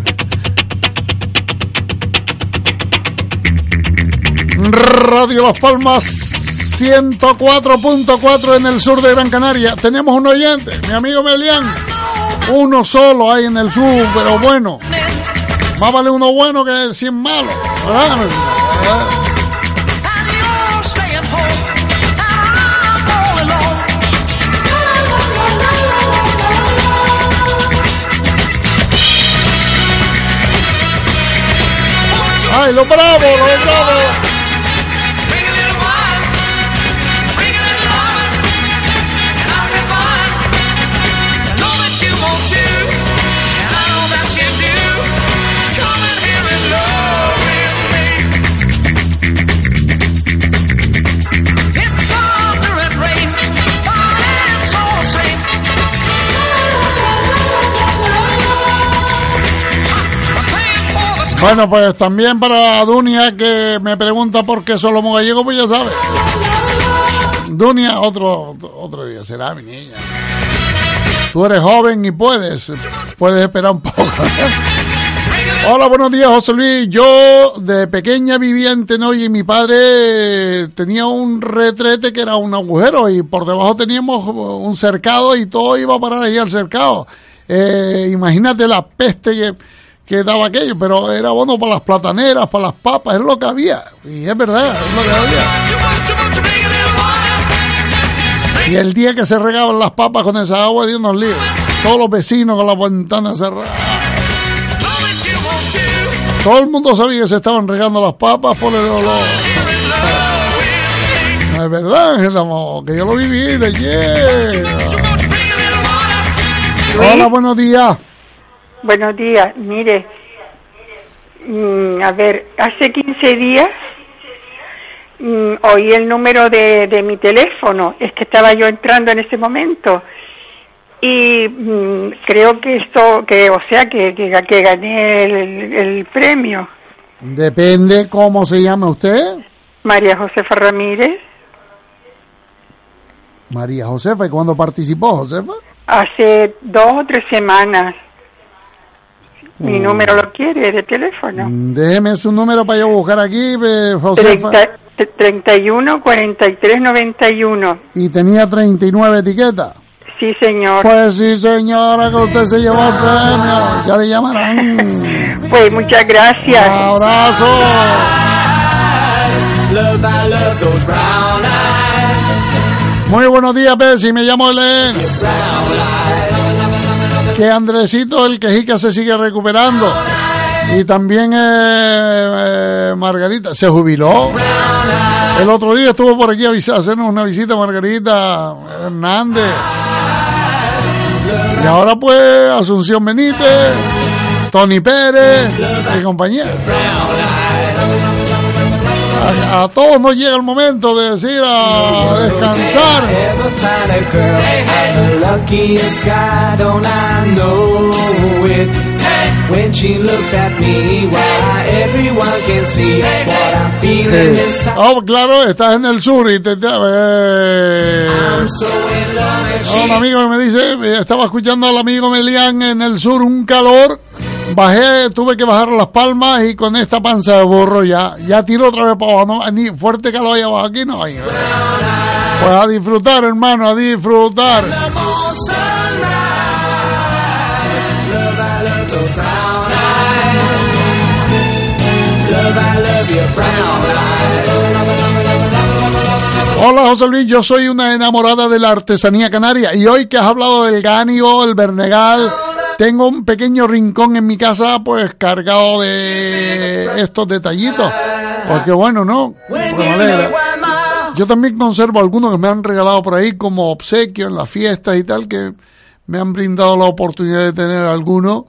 Radio Las Palmas 104.4 en el sur de Gran Canaria. Tenemos un oyente, mi amigo Melián. Uno solo hay en el sur, pero bueno. Más vale uno bueno que 100 malos. ¿verdad? ¡Ay, lo bravo, lo bravo! Bueno, pues también para Dunia que me pregunta por qué solo gallego, pues ya sabe. Dunia, otro, otro día será, mi niña. Tú eres joven y puedes, puedes esperar un poco. Hola, buenos días, José Luis. Yo de pequeña vivía en y mi padre tenía un retrete que era un agujero y por debajo teníamos un cercado y todo iba a parar ahí al cercado. Eh, imagínate la peste que, que daba aquello, pero era bueno para las plataneras, para las papas, es lo que había. Y es verdad, es lo que había. Y el día que se regaban las papas con esa agua, Dios nos libre. Todos los vecinos con las ventanas cerradas. Todo el mundo sabía que se estaban regando las papas por el olor. No es verdad, Ángel que yo lo viví de ayer. Hola, buenos días. Buenos días, mire, mm, a ver, hace 15 días mm, oí el número de, de mi teléfono, es que estaba yo entrando en ese momento y mm, creo que esto, que o sea, que, que, que gané el, el premio. Depende cómo se llama usted. María Josefa Ramírez, María Josefa. ¿Y cuándo participó, Josefa? hace dos o tres semanas. Mi Mm. número lo quiere de teléfono. Déjeme su número para yo buscar aquí, eh, Josefa. 30, 31 43 91. Y tenía 39 etiquetas. Sí, señor. Pues sí, señora, que usted se llevó el premio. Ya le llamarán. Pues muchas gracias. Un abrazo. Muy buenos días, Bessie. Me llamo Elen. Que Andresito, el quejica, se sigue recuperando. Y también eh, eh, Margarita se jubiló. El otro día estuvo por aquí a hacernos una visita Margarita Hernández. Y ahora pues Asunción Benítez, Tony Pérez y compañía. A, todos nos llega el momento de decir a descansar. Oh, claro, estás en el sur y te... te- eh, no, un amigo me dice, eh, estaba escuchando al amigo Melián en el sur, un calor, bajé, tuve que bajar las palmas y con esta panza de burro ya, ya tiro otra vez para abajo, no, ni fuerte calor allá abajo, aquí no hay. Pues a disfrutar, hermano, a disfrutar. Hola José Luis, yo soy una enamorada de la artesanía canaria y hoy que has hablado del gánigo, el bernegal, tengo un pequeño rincón en mi casa pues cargado de estos detallitos. Porque bueno, ¿no? Yo también conservo algunos que me han regalado por ahí como obsequio en las fiestas y tal, que me han brindado la oportunidad de tener algunos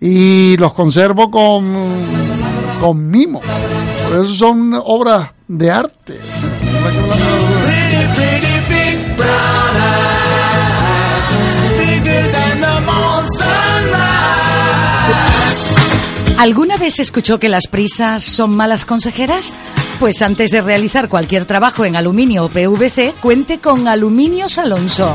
y los conservo con, con mimo. Por eso son obras de arte. ¿Alguna vez escuchó que las prisas son malas consejeras? Pues antes de realizar cualquier trabajo en aluminio o PVC, cuente con Aluminios Alonso.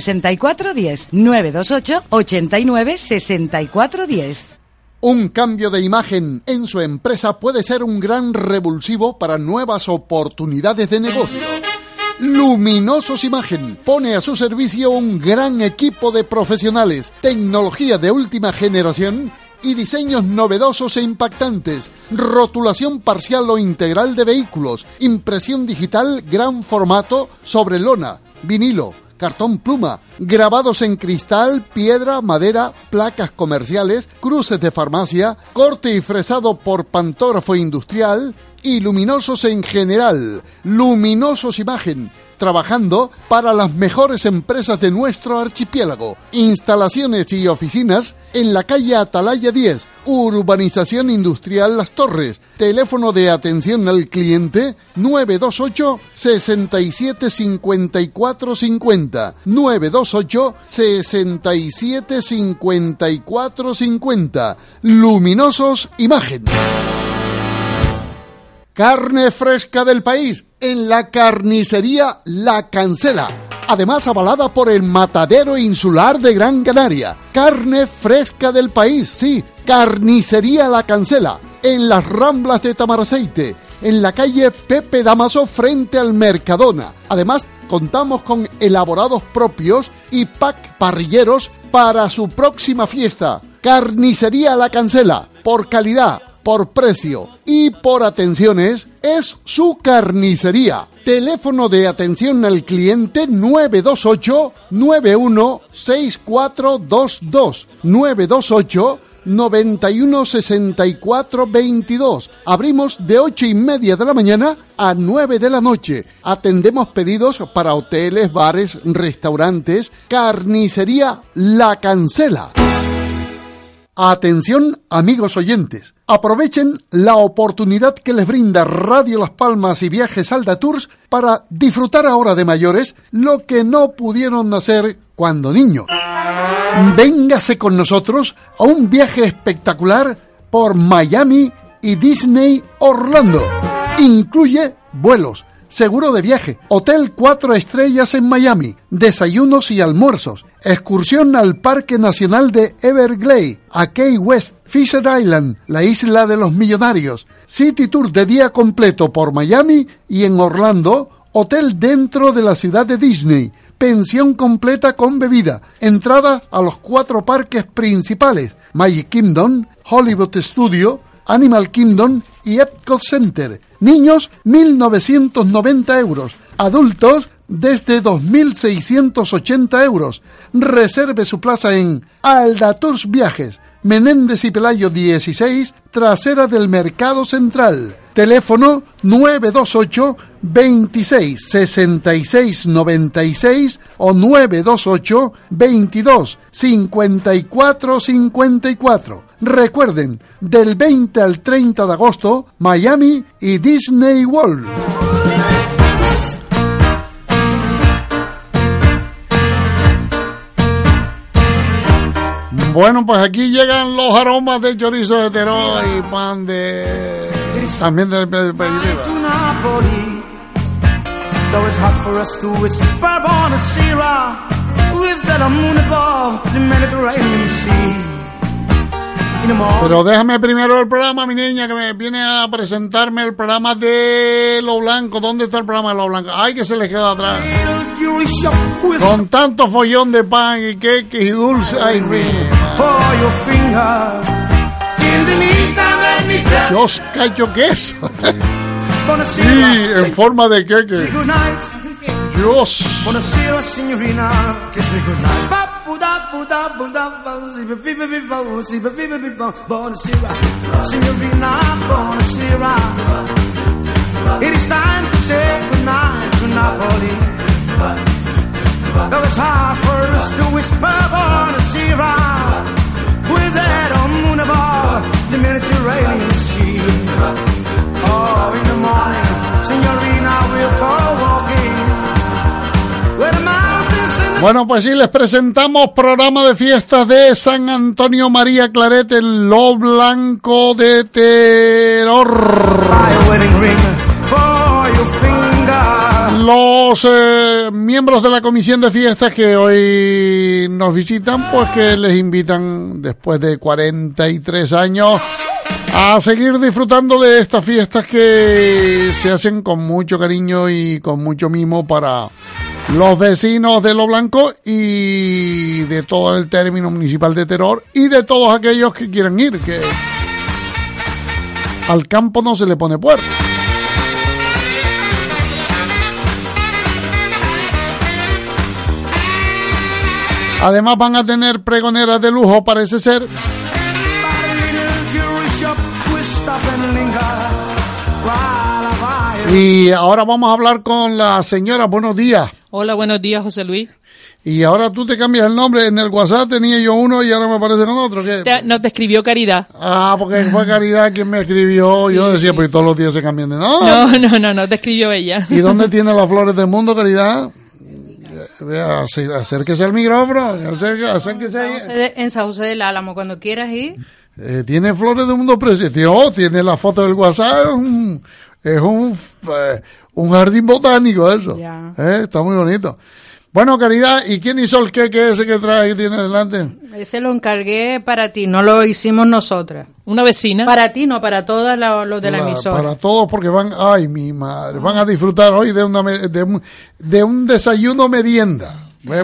64 10. 928 89 64 10. Un cambio de imagen en su empresa puede ser un gran revulsivo para nuevas oportunidades de negocio. Luminosos Imagen pone a su servicio un gran equipo de profesionales, tecnología de última generación y diseños novedosos e impactantes, rotulación parcial o integral de vehículos, impresión digital gran formato sobre lona, vinilo, cartón pluma, grabados en cristal, piedra, madera, placas comerciales, cruces de farmacia, corte y fresado por pantógrafo industrial y luminosos en general. Luminosos Imagen, trabajando para las mejores empresas de nuestro archipiélago. Instalaciones y oficinas en la calle Atalaya 10, Urbanización Industrial Las Torres. Teléfono de atención al cliente 928 67 54 50. 928 67 54 50. Luminosos Imagen. Carne fresca del país en la carnicería La Cancela. Además avalada por el Matadero Insular de Gran Canaria. Carne fresca del país, sí. Carnicería La Cancela. En las Ramblas de Tamaraceite. En la calle Pepe Damaso frente al Mercadona. Además contamos con elaborados propios y pack parrilleros para su próxima fiesta. Carnicería La Cancela. Por calidad por precio y por atenciones es su carnicería. Teléfono de atención al cliente 928 916422 928 91 64 22. Abrimos de ocho y media de la mañana a 9 de la noche. Atendemos pedidos para hoteles, bares, restaurantes. Carnicería La Cancela. Atención amigos oyentes, aprovechen la oportunidad que les brinda Radio Las Palmas y Viajes Alda Tours para disfrutar ahora de mayores lo que no pudieron hacer cuando niños. Véngase con nosotros a un viaje espectacular por Miami y Disney Orlando. Incluye vuelos, seguro de viaje, hotel cuatro estrellas en Miami, desayunos y almuerzos, excursión al Parque Nacional de Everglades, a Key West, Fisher Island, la isla de los millonarios, City Tour de día completo por Miami y en Orlando, hotel dentro de la ciudad de Disney, pensión completa con bebida, entrada a los cuatro parques principales, Magic Kingdom, Hollywood Studio, Animal Kingdom y Epcot Center. Niños, 1.990 euros. Adultos, desde 2.680 euros. Reserve su plaza en Aldatours Viajes, Menéndez y Pelayo 16, trasera del Mercado Central. Teléfono 928 26 66 96 o 928 22 54 54. Recuerden, del 20 al 30 de agosto, Miami y Disney World. Bueno, pues aquí llegan los aromas de chorizo de Teró y pan de... También del del to Napoli. Though it's hot for us to whisper on a Sierra with that moon above the Mediterranean Sea. In the morning, Pero déjame primero el programa, mi niña, que me viene a presentarme el programa de Lo Blanco. ¿Dónde está el programa de Lo Blanco? Ay, que se les queda atrás. Con tanto follón de pan y queques y dulce. Ay, mi. For your finger. In the meantime, let me tell Dios, cacho queso. Sí, en forma de queque. Dios. It is time to say good night to Napoli. With that moon above Mediterranean Sea. Oh, in morning, go walking where the Bueno, pues sí, les presentamos programa de fiestas de San Antonio María Claret en Lo Blanco de Terror. Los eh, miembros de la comisión de fiestas que hoy nos visitan, pues que les invitan después de 43 años a seguir disfrutando de estas fiestas que se hacen con mucho cariño y con mucho mimo para los vecinos de Lo Blanco y de todo el término municipal de Terror y de todos aquellos que quieran ir, que al campo no se le pone puerta. Además van a tener pregoneras de lujo, parece ser. Y ahora vamos a hablar con la señora. Buenos días. Hola, buenos días, José Luis. Y ahora tú te cambias el nombre. En el WhatsApp tenía yo uno y ahora me aparece con otro. ¿qué? Te- nos te escribió Caridad. Ah, porque fue Caridad quien me escribió. yo decía, pues todos los días se cambian de nombre. No, no, no, no te escribió ella. ¿Y dónde tiene las flores del mundo, Caridad? Acérquese al micrófono. acérquese- ahí. De- en José del Álamo, cuando quieras ir. Eh, tiene flores del mundo precioso. Tiene la foto del WhatsApp. Es un, es un, eh, un jardín botánico eso. Eh, está muy bonito. Bueno, Caridad, ¿y quién hizo el queque ese que trae que tiene delante? Ese lo encargué para ti, no lo hicimos nosotras. Una vecina. Para ti, no, para todos los de la, La- emisora. Para todos, porque van, ay, mi madre, van a disfrutar hoy de, una, de, un, de un desayuno merienda.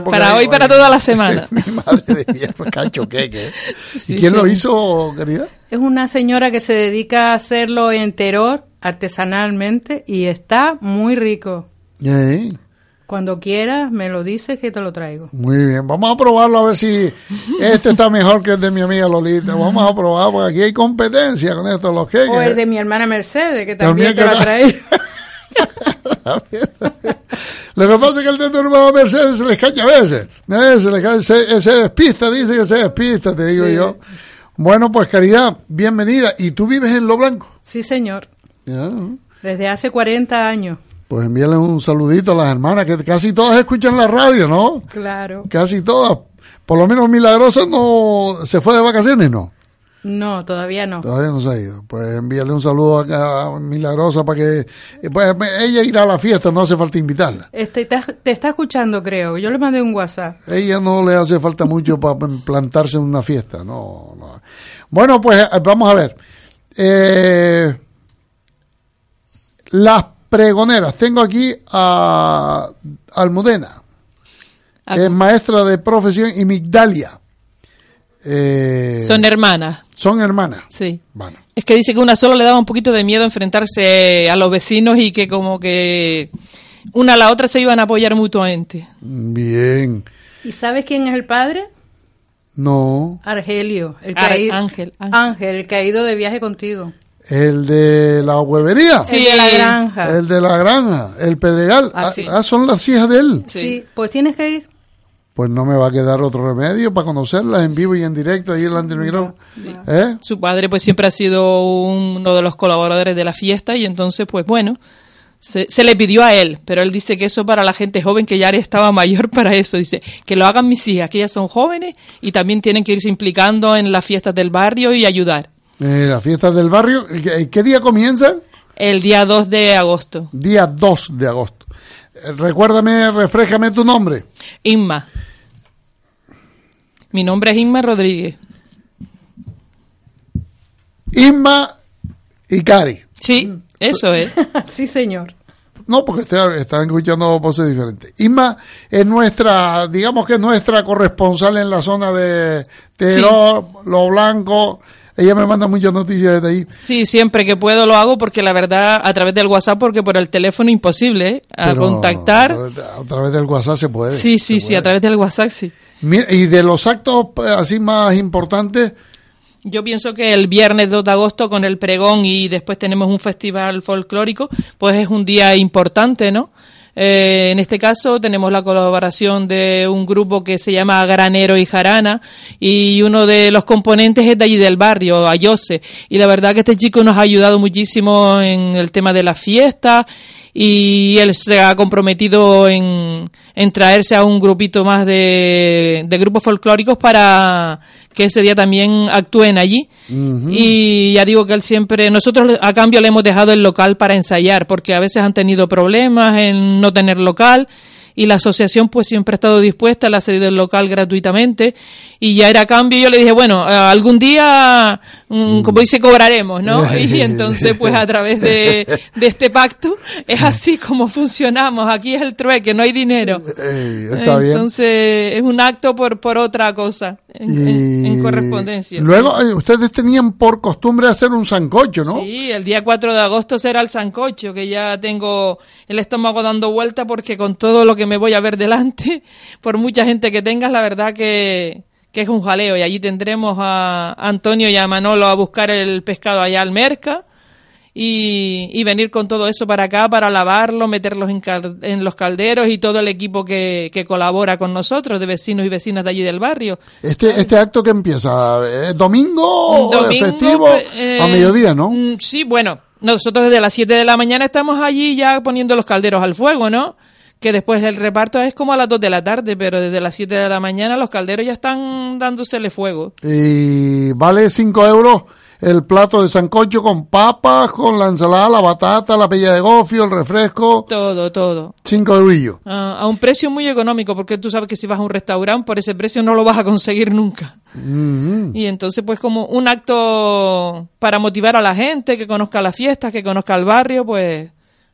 Para hoy, para toda la semana. mi madre de mía, pues, cacho queque. Sí, ¿Y quién lo hizo, Caridad? Es una señora que se dedica a hacerlo en terror artesanalmente y está muy rico. Eh, Cuando quieras, me lo dices que te lo traigo. Muy bien, vamos a probarlo a ver si este está mejor que el de mi amiga Lolita. Vamos a probar, porque aquí hay competencia con esto, los queques. O el de mi hermana Mercedes, que también, También te lo que la- trae. Lo que pasa es que el de tu hermano Mercedes se les cae a veces. Eh, Se, les cae- se- se despista, dice que se despista, te digo Sí. yo. Bueno, pues Caridad, bienvenida. ¿Y tú vives en Lo Blanco? Sí, señor. Desde hace 40 años. Pues envíale un saludito a las hermanas, que casi todas escuchan la radio, ¿no? Claro. Casi todas. Por lo menos Milagrosa no se fue de vacaciones, ¿no? No, todavía no. Todavía no se ha ido. Pues envíale un saludo a Milagrosa para que... Pues ella irá a la fiesta, no hace falta invitarla. Este, te, te está escuchando, creo. Yo le mandé un WhatsApp. Ella no le hace falta mucho para plantarse en una fiesta, no, no. Bueno, pues eh, vamos a ver. Eh, las pregoneras. Tengo aquí a Almudena, que es maestra de profesión, y Migdalia. Eh, Son hermanas. son hermanas. Sí. Bueno. Es que dice que una sola le daba un poquito de miedo enfrentarse a los vecinos y que como que una a la otra se iban a apoyar mutuamente. Bien. ¿Y sabes quién es el padre? No. Argelio. El Ar- caído, Ángel, Ángel, el caído de viaje contigo. El de la huevería. Sí. El de la granja. El de la granja. El Pedregal. Ah, Ah, sí. ah, son las hijas de él. Sí. pues tienes que ir. Pues no me va a quedar otro remedio para conocerlas en vivo y en directo ahí delante del micrófono. ¿Eh? Su padre pues siempre ha sido uno de los colaboradores de la fiesta y entonces pues bueno, se, se le pidió a él, pero él dice que eso para la gente joven que ya estaba mayor para eso, dice que lo hagan mis hijas, que ellas son jóvenes y también tienen que irse implicando en las fiestas del barrio y ayudar. Eh, las fiestas del barrio. ¿Qué, qué día comienzan? El día 2 de agosto. Día 2 de agosto. Eh, Recuérdame, refréjame tu nombre. Inma. Mi nombre es Inma Rodríguez. Inma y Cari. Sí, eso es. sí, señor. No, porque está- están escuchando voces diferentes. Inma es nuestra, digamos que es nuestra corresponsal en la zona de Teror, Lo Blanco. Ella me manda muchas noticias desde ahí. Sí, siempre que puedo lo hago porque la verdad a través del WhatsApp porque por el teléfono imposible ¿eh? a Pero contactar. A través, de- a través del WhatsApp se puede. Sí, sí, sí, a través del WhatsApp sí. Mira, y de los actos eh, así más importantes, Yo pienso que el viernes 2 de agosto con el pregón y después tenemos un festival folclórico, pues es un día importante, ¿no? Eh, en este caso tenemos la colaboración de un grupo que se llama Granero y Jarana y uno de los componentes es de allí del barrio, Ayose. Y la verdad que este chico nos ha ayudado muchísimo en el tema de la fiesta y él se ha comprometido en, en traerse a un grupito más de, de grupos folclóricos para que ese día también actúen allí. Y ya digo que él siempre, nosotros a cambio le hemos dejado el local para ensayar, porque a veces han tenido problemas en no tener local y la asociación pues siempre ha estado dispuesta, le ha cedido el local gratuitamente y ya era cambio. Yo le dije, bueno, eh, algún día, mm, como dice, cobraremos, ¿no? Y entonces pues a través de, de este pacto es así como funcionamos. Aquí es el trueque, no hay dinero. eh, está bien. Entonces es un acto por, por otra cosa, en, en- en Y correspondencia. Luego, eh, ustedes tenían por costumbre hacer un sancocho, ¿no? Sí, el día 4 de agosto será el sancocho, que ya tengo el estómago dando vuelta porque con todo lo que me voy a ver delante, por mucha gente que tengas, la verdad que, que es un jaleo. Y allí tendremos a Antonio y a Manolo a buscar el pescado allá al Merca y, y venir con todo eso para acá para lavarlo, meterlos en, cal- en los calderos y todo el equipo que, que colabora con nosotros, de vecinos y vecinas de allí del barrio. Este, este acto que empieza, ¿eh, domingo, festivo, eh, a mediodía, ¿no? mm, Sí, bueno, nosotros desde las 7 de la mañana estamos allí ya poniendo los calderos al fuego, ¿no? Que después el reparto es como a las 2 de la tarde, pero desde las 7 de la mañana los calderos ya están dándosele fuego. Y vale 5 euros el plato de sancocho con papas, con la ensalada, la batata, la pella de gofio, el refresco. Todo, todo. 5 eurillos. Ah, a un precio muy económico, porque tú sabes que si vas a un restaurante por ese precio no lo vas a conseguir nunca. Mm. Y entonces, pues como un acto para motivar a la gente, que conozca las fiestas, que conozca el barrio, pues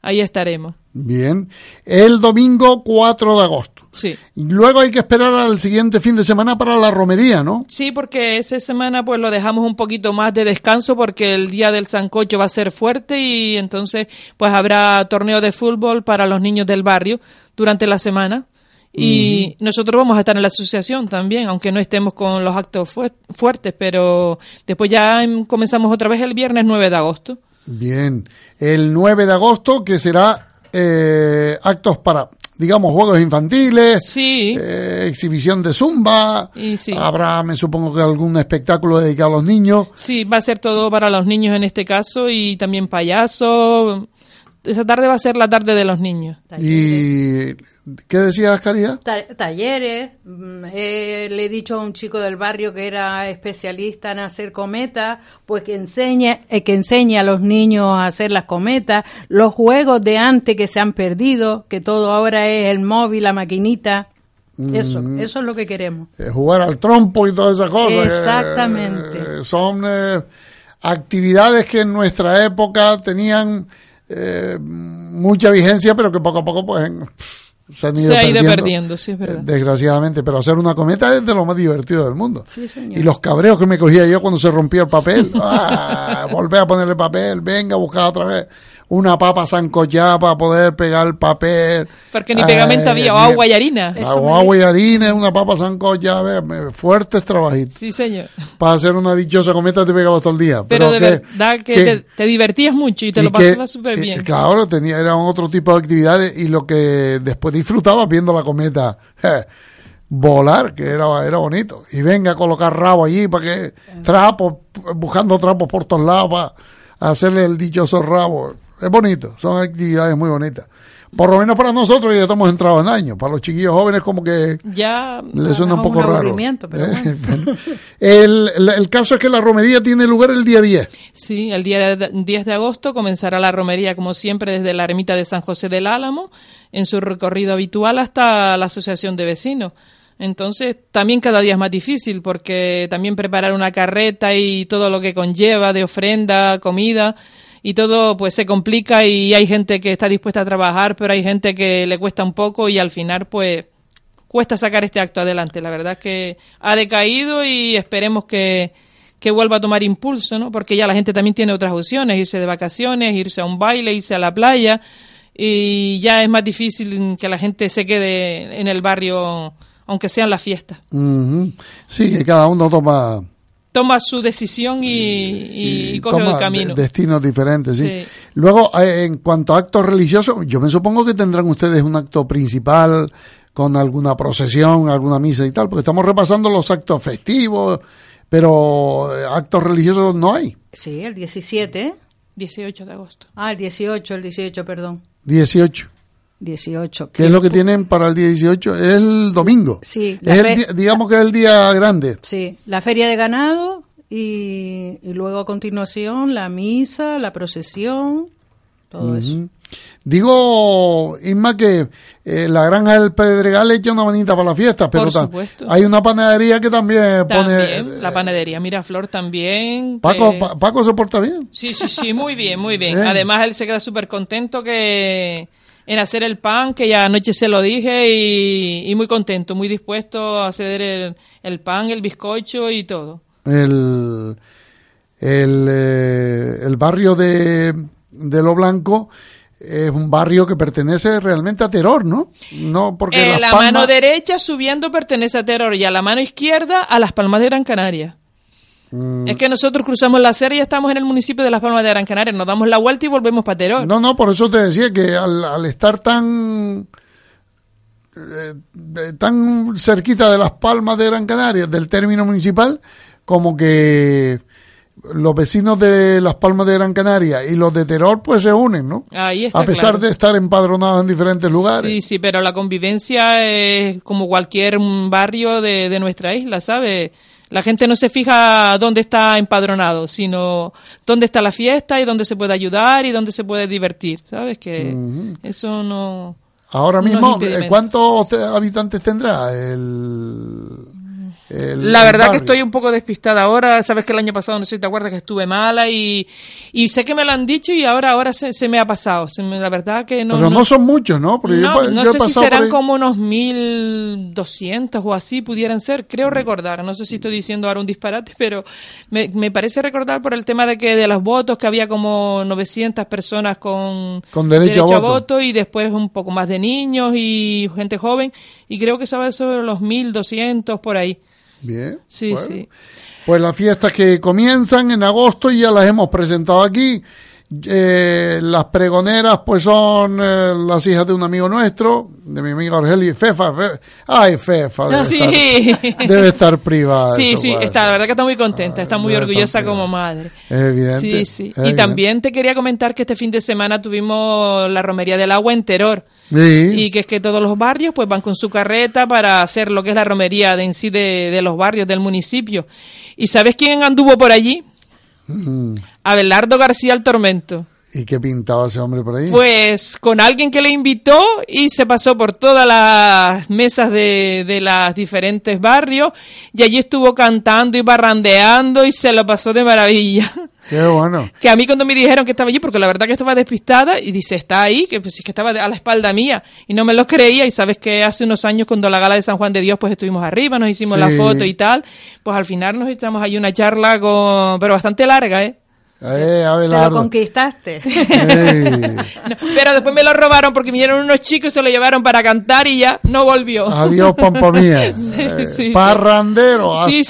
ahí estaremos. Bien. El domingo 4 de agosto. Sí. Luego hay que esperar al siguiente fin de semana para la romería, ¿no? Sí, porque esa semana pues lo dejamos un poquito más de descanso porque el día del sancocho va a ser fuerte y entonces pues habrá torneo de fútbol para los niños del barrio durante la semana. Y nosotros vamos a estar en la asociación también, aunque no estemos con los actos fuer- fuertes, pero después ya em, comenzamos otra vez el viernes 9 de agosto. Bien. El 9 de agosto, que será eh, actos para, digamos, juegos infantiles, eh, exhibición de zumba, Y sí. habrá, me supongo que algún espectáculo dedicado a los niños. Sí, va a ser todo para los niños en este caso y también payaso. Esa tarde va a ser la tarde de los niños. ¿Y qué decías, Caridad? Ta- talleres. mm, eh, le he dicho a un chico del barrio que era especialista en hacer cometas, pues que enseñe, eh, que enseñe a los niños a hacer las cometas, los juegos de antes que se han perdido, que todo ahora es el móvil, la maquinita. Eso, Mm. eso es lo que queremos. Eh, jugar al trompo y todas esas cosas. Exactamente. eh, son eh, actividades que en nuestra época tenían eh, mucha vigencia, pero que poco a poco pues en- se han ido Se ha ido perdiendo, perdiendo, sí, es verdad. eh, Desgraciadamente, pero hacer una cometa es de lo más divertido del mundo. Sí, señor. Y los cabreos que me cogía yo cuando se rompía el papel, ah, volver a ponerle papel, venga a buscar otra vez una papa sancochada para poder pegar el papel. Porque ni pegamento había, o agua y harina. Agua, agua y harina, una papa sancochada, ve, fuertes trabajitos. Sí, señor. Para hacer una dichosa cometa te pegabas todo el día. Pero, de que- verdad que, que- te, te divertías mucho y te y lo pasabas súper eh, bien. Claro, tenía, eran otro tipo de actividades y lo que después disfrutaba viendo la cometa eh, volar, que era, era bonito. Y venga a colocar rabo allí para que trapos, buscando trapos por todos lados para hacerle el dichoso rabo. Es bonito, son actividades muy bonitas. Por lo menos para nosotros ya estamos entrados en años. Para los chiquillos jóvenes como que Ya le suena un poco un raro. pero Eh, bueno. el, el- el caso es que la romería tiene lugar el día 10. Sí, el día de- 10 de agosto comenzará la romería, como siempre, desde la ermita de San José del Álamo, en su recorrido habitual hasta la Asociación de Vecinos. Entonces, también cada día es más difícil, porque también preparar una carreta y todo lo que conlleva de ofrenda, comida, y todo pues se complica y hay gente que está dispuesta a trabajar, pero hay gente que le cuesta un poco y al final pues cuesta sacar este acto adelante. La verdad es que ha decaído y esperemos que, que vuelva a tomar impulso, ¿no? Porque ya la gente también tiene otras opciones, irse de vacaciones, irse a un baile, irse a la playa y ya es más difícil que la gente se quede en el barrio, aunque sean las fiestas. Sí, que cada uno toma, Toma su decisión y, y, y coge toma el camino. de- destinos diferentes. ¿sí? Sí. Luego, eh, en cuanto a actos religiosos, yo me supongo que tendrán ustedes un acto principal con alguna procesión, alguna misa y tal, porque estamos repasando los actos festivos, pero eh, actos religiosos no hay. Sí, el 17. 18 de agosto. Ah, el 18, el 18, perdón. 18. 18. ¿Qué es lo que tienen para el día 18? Es el domingo. Sí, Es el digamos que es el día grande. Sí, la feria de ganado y, y luego a continuación la misa, la procesión, todo eso. Ujú. Digo, Isma, que eh, la granja del Pedregal echa una manita para la fiesta, pero Por ta- supuesto. hay una panadería que también, pone... También, la panadería Miraflor también. Paco, que- Pa- Paco se porta bien. Sí, sí, sí, muy bien, muy bien. Bien. Además, él se queda súper contento que en hacer el pan, que ya anoche se lo dije, y, y muy contento, muy dispuesto a hacer el, el pan, el bizcocho y todo. El, el, eh, el barrio de, de Lo Blanco es un barrio que pertenece realmente a Teror, ¿no? No, porque Eh, la Palmas- mano derecha subiendo pertenece a Terror y a la mano izquierda a Las Palmas de Gran Canaria. Mm, Es que nosotros cruzamos la serie y estamos en el municipio de Las Palmas de Gran Canaria, nos damos la vuelta y volvemos para Terror. No, no, por eso te decía que al, al estar tan eh, de- tan cerquita de las Palmas de Gran Canaria, del término municipal, como que los vecinos de las Palmas de Gran Canaria y los de Teror pues se unen, ¿no? Ahí está A pesar claro. de estar empadronados en diferentes lugares. Sí, sí, pero la convivencia es como cualquier barrio de, de nuestra isla, ¿sabe? La gente no se fija dónde está empadronado, sino dónde está la fiesta y dónde se puede ayudar y dónde se puede divertir, ¿sabes? Que eso no... Ahora no es mismo, ¿cuántos te- habitantes tendrá el, el- La verdad que estoy un poco despistada ahora. Sabes que el año pasado, no sé si te acuerdas, que estuve mala y, y sé que me lo han dicho y ahora ahora se, se me ha pasado. Se me- la verdad que no... Pero no, son muchos, ¿no? Porque no, yo sé si serán como unos 1200 o así pudieran ser, Mm. creo recordar, no sé si estoy diciendo ahora un disparate, pero me, me parece recordar por el tema de que de los votos que había como 900 personas con, Con derecho a voto. y después un poco más de niños y gente joven y creo que estaba sobre los 1200 por ahí. Bien. Sí, bueno. sí. Pues las fiestas que comienzan en agosto ya las hemos presentado aquí Eh, las pregoneras pues son eh, las hijas de un amigo nuestro, de mi amiga Argelia Fefa. Fe- ay, Fefa, debe, Ah, sí. estar, debe estar privada. Sí, eso, sí, está, la verdad que está muy contenta, está muy debe orgullosa como madre. Es evidente. Sí, sí. es Y evidente. también te quería comentar que este fin de semana tuvimos la romería del agua en Teror. Sí. Y que es que todos los barrios pues van con su carreta para hacer lo que es la romería de en sí de, de los barrios del municipio. ¿Y sabes quién anduvo por allí? Mm. Abelardo García el Tormento. ¿Y qué pintaba ese hombre por ahí? Pues con alguien que le invitó y se pasó por todas las mesas de, de los diferentes barrios y allí estuvo cantando y barrandeando y se lo pasó de maravilla. Qué bueno. Que a mí cuando me dijeron que estaba allí, porque la verdad que estaba despistada y dice, está ahí, que pues es que estaba a la espalda mía y no me lo creía y sabes que hace unos años cuando la gala de San Juan de Dios pues estuvimos arriba, nos hicimos la foto y tal, pues al final nos echamos ahí una charla con, pero bastante larga, ¿eh? Eh, Te lo conquistaste. No, pero después me lo robaron porque vinieron unos chicos y se lo llevaron para cantar y ya no volvió. Adiós, pampa mía. Sí, Eh, sí, parrandero, hasta, Sí,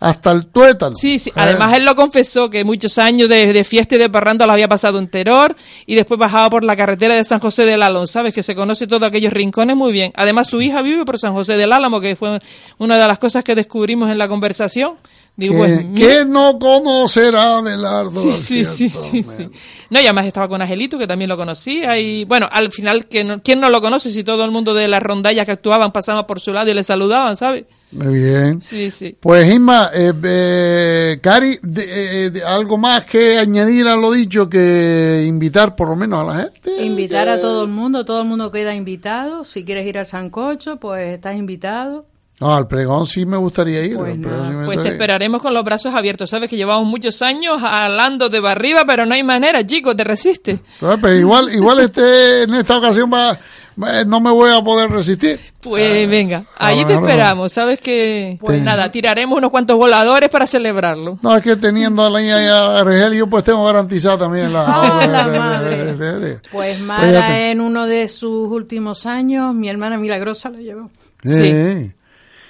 hasta el tuétano. Sí, sí. Eh, Además, él lo confesó que muchos años de, de fiesta y de parranda lo había pasado en Teror y después bajaba por la carretera de San José del Álamo. Sabes que se conoce todos aquellos rincones muy bien. Además, su hija vive por San José del Álamo, que fue una de las cosas que descubrimos en la conversación. Digo, ¿Qué, pues, no conocerá Abelardo? Sí, sí, sí, sí, sí. No, y además estaba con Angelito, que también lo conocía. Y bueno, al final, que no- ¿quién no lo conoce si todo el mundo de las rondallas que actuaban pasaban por su lado y le saludaban, ¿sabes? Muy bien. Sí, sí. Pues Isma, eh, eh, Cari, de- eh, de- algo más que añadir a lo dicho que invitar por lo menos a la gente. Invitar a todo el mundo, todo el mundo queda invitado. Si quieres ir al Sancocho, pues estás invitado. No, al pregón sí me gustaría ir. Pues al pregón sí me Pues te esperaremos con los brazos abiertos. Sabes que llevamos muchos años hablando de arriba, pero no hay manera, chicos, te resiste. Ah, Pero igual, igual este, en esta ocasión va, va- no me voy a poder resistir. Pues venga, ahí a te esperamos. Sabes que, pues Sí. nada, tiraremos unos cuantos voladores para celebrarlo. No, es que teniendo a la niña Argelio, pues tengo garantizada también la... Ah, madre. Pues Mara en uno de sus últimos años, mi hermana Milagrosa lo llevó. Sí.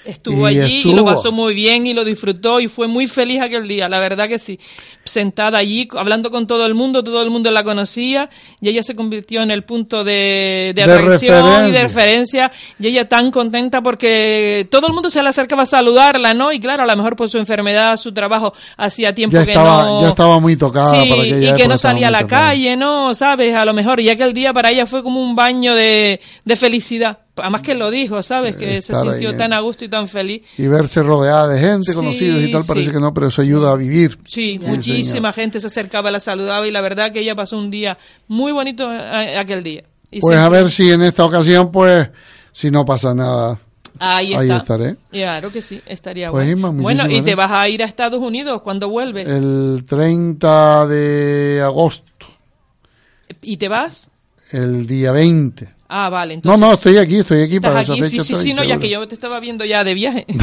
Estuvo Y allí y lo pasó muy bien y lo disfrutó y fue muy feliz aquel día, la verdad que sí. Sentada allí, hablando con todo el mundo, todo el mundo la conocía y ella se convirtió en el punto de, de De atracción y de referencia y ella tan contenta porque todo el mundo se le acercaba a saludarla, ¿no? Y claro, a lo mejor por su enfermedad, su trabajo, hacía tiempo Ya que estaba, no... ya estaba muy tocada Sí, para y que no salía a la tocada. calle, ¿no? ¿Sabes? A lo mejor. Y aquel día para ella fue como un baño de, de felicidad. Además que lo dijo, ¿sabes? Que se ahí, sintió eh. tan a gusto y tan feliz. Y verse rodeada de gente, Sí, conocidos y tal, parece sí. que no, pero eso ayuda a vivir. Sí, Sí, muchísima gente se acercaba, la saludaba y la verdad que ella pasó un día muy bonito eh, aquel día. Y Pues a ver si en esta ocasión, pues, si no pasa nada, Ahí estaré. Claro que sí, estaría Pues, bueno. Isma, bueno, y te gracias. vas a ir a Estados Unidos cuando vuelves. El 30 de agosto, ¿Y te vas? el día 20. Ah, vale. No, Entonces, no, estoy aquí, estoy aquí para aquí, sí, sí, sí, no, ya que yo te estaba viendo ya de viaje.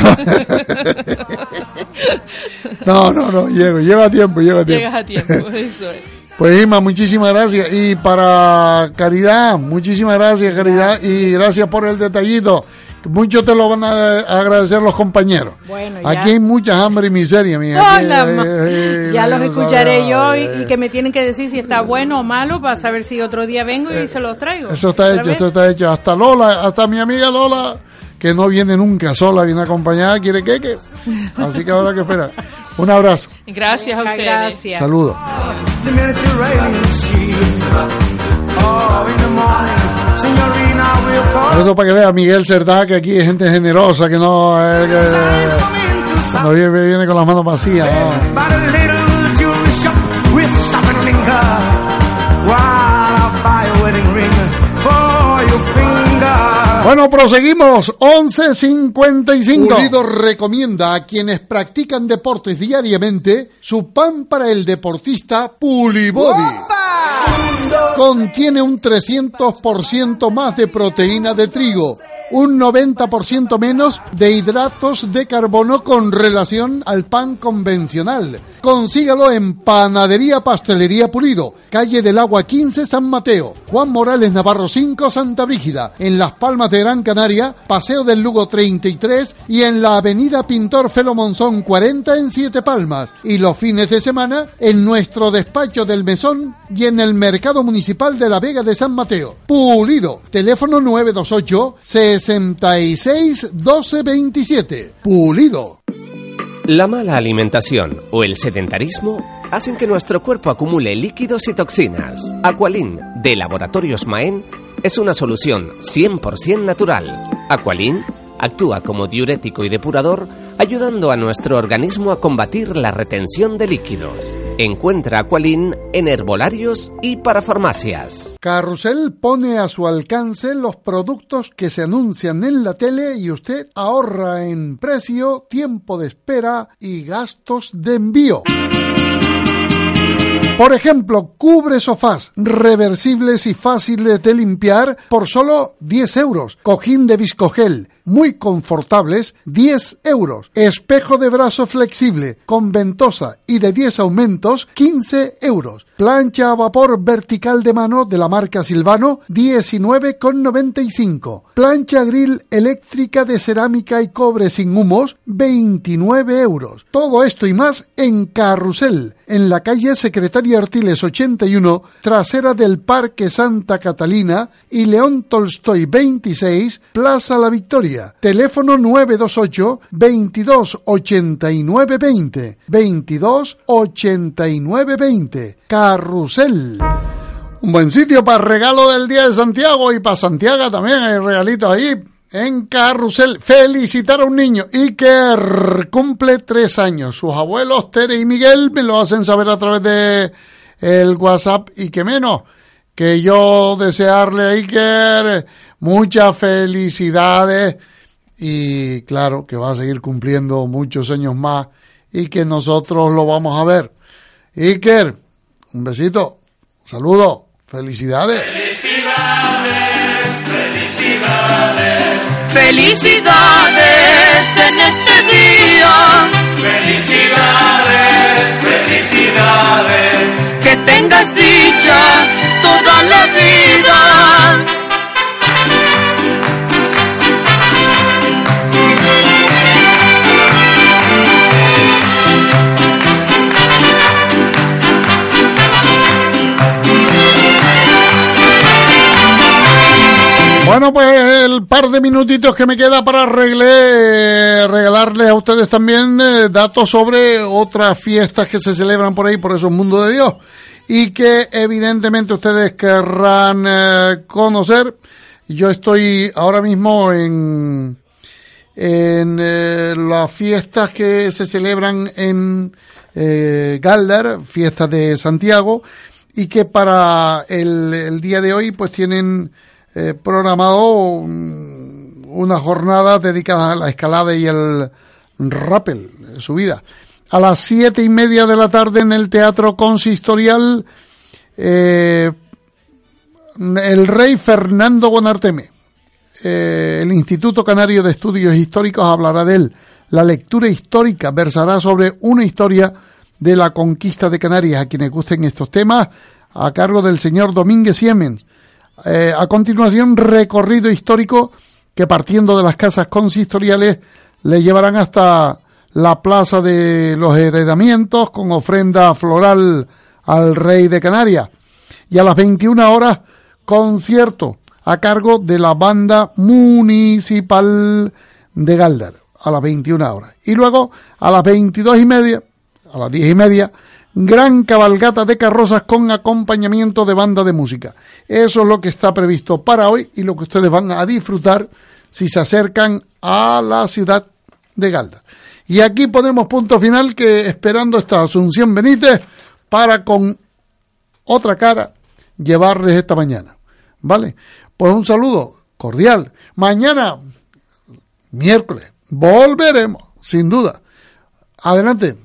No, no, no, llego, lleva tiempo, lleva tiempo. Llegas a tiempo, eso es. Pues Isma, muchísimas gracias. Y para Caridad, muchísimas gracias, Caridad. Y gracias por el detallito. Mucho te lo van a agradecer los compañeros. Bueno, ya. Aquí hay mucha hambre y miseria, mija. Hola, Aquí, ma- eh, ya los no escucharé yo eh, y, y que me tienen que decir si está bueno o malo para saber si otro día vengo y se los traigo. Eso está ¿Otra hecho, esto está hecho. Hasta Lola, hasta mi amiga Lola, que no viene nunca sola, viene acompañada, quiere queque. Así que ahora que espera. Un abrazo. Gracias a ustedes. gracias. Saludos. Oh. Eso para que vea Miguel Cerdá, que aquí hay gente generosa, que no... eh, que- cuando viene, viene con las manos vacías. ¿no? Bueno, proseguimos. 11.55. Pulido recomienda a quienes practican deportes diariamente su pan para el deportista Pulibody. Contiene un 300% más de proteína de trigo, un 90% menos de hidratos de carbono con relación al pan convencional. Consígalo en Panadería Pastelería Pulido, calle del Agua 15 San Mateo, Juan Morales Navarro 5 Santa Brígida, en Las Palmas de Gran Canaria, Paseo del Lugo 33 y en la Avenida Pintor Felo Monzón 40 en Siete Palmas y los fines de semana en nuestro despacho del Mesón y en el Mercado Municipal de la Vega de San Mateo. Pulido, teléfono 928 66 12 27. Pulido. La mala alimentación o el sedentarismo hacen que nuestro cuerpo acumule líquidos y toxinas. Aqualin, de Laboratorios Maen, es una solución 100% natural. Aqualin actúa como diurético y depurador, ayudando a nuestro organismo a combatir la retención de líquidos. Encuentra Aqualin en herbolarios y para farmacias. Carrusel pone a su alcance los productos que se anuncian en la tele y usted ahorra en precio, tiempo de espera y gastos de envío. Por ejemplo, cubre sofás reversibles y fáciles de limpiar por solo 10 euros. Cojín de viscogel, muy confortables, 10 euros. Espejo de brazo flexible con ventosa y de 10 aumentos, 15 euros. Plancha a vapor vertical de mano de la marca Silvano, 19,95. Plancha grill eléctrica de cerámica y cobre sin humos, 29 euros. Todo esto y más en Carrusel, en la calle Secretaria Artiles 81, trasera del Parque Santa Catalina y León Tolstoy 26, Plaza La Victoria. Teléfono 928 22 89 20. 22 89 20. Carrusel. Un buen sitio para regalo del Día de Santiago y para Santiago también hay regalitos ahí en Carrusel. Felicitar a un niño. Iker cumple tres años. Sus abuelos Tere y Miguel me lo hacen saber a través de el WhatsApp y que menos que yo desearle a Iker muchas felicidades y claro que va a seguir cumpliendo muchos años más y que nosotros lo vamos a ver. Iker, un besito, saludo, felicidades. Felicidades, felicidades. Felicidades en este día. Felicidades, felicidades. Que tengas dicha toda la vida. Bueno, pues el par de minutitos que me queda para arregle, regalarles a ustedes también eh, datos sobre otras fiestas que se celebran por ahí, por esos mundos de Dios, y que evidentemente ustedes querrán eh, conocer. Yo estoy ahora mismo en, en eh, las fiestas que se celebran en eh, Galdar, fiestas de Santiago, y que para el día de hoy pues tienen programado un- una jornada dedicada a la escalada y el rappel, subida. A las siete y media de la tarde en el Teatro Consistorial, eh, el rey Fernando Bonarteme, eh, el Instituto Canario de Estudios Históricos hablará de él. La lectura histórica versará sobre una historia de la conquista de Canarias. A quienes gusten estos temas, a cargo del señor Domínguez Siemens. Eh, a continuación, recorrido histórico que partiendo de las casas consistoriales le llevarán hasta la plaza de los heredamientos con ofrenda floral al rey de Canarias. Y a las 21 horas, concierto a cargo de la banda municipal de Galdar a las 21 horas. Y luego a las 22 y media, a las 10 y media, gran cabalgata de carrozas con acompañamiento de banda de música. Eso es lo que está previsto para hoy y lo que ustedes van a disfrutar si se acercan a la ciudad de Galdar. Y aquí ponemos punto final que esperando esta Asunción Benítez para con otra cara llevarles esta mañana. ¿Vale? Pues un saludo cordial. Mañana, miércoles, volveremos, sin duda. Adelante.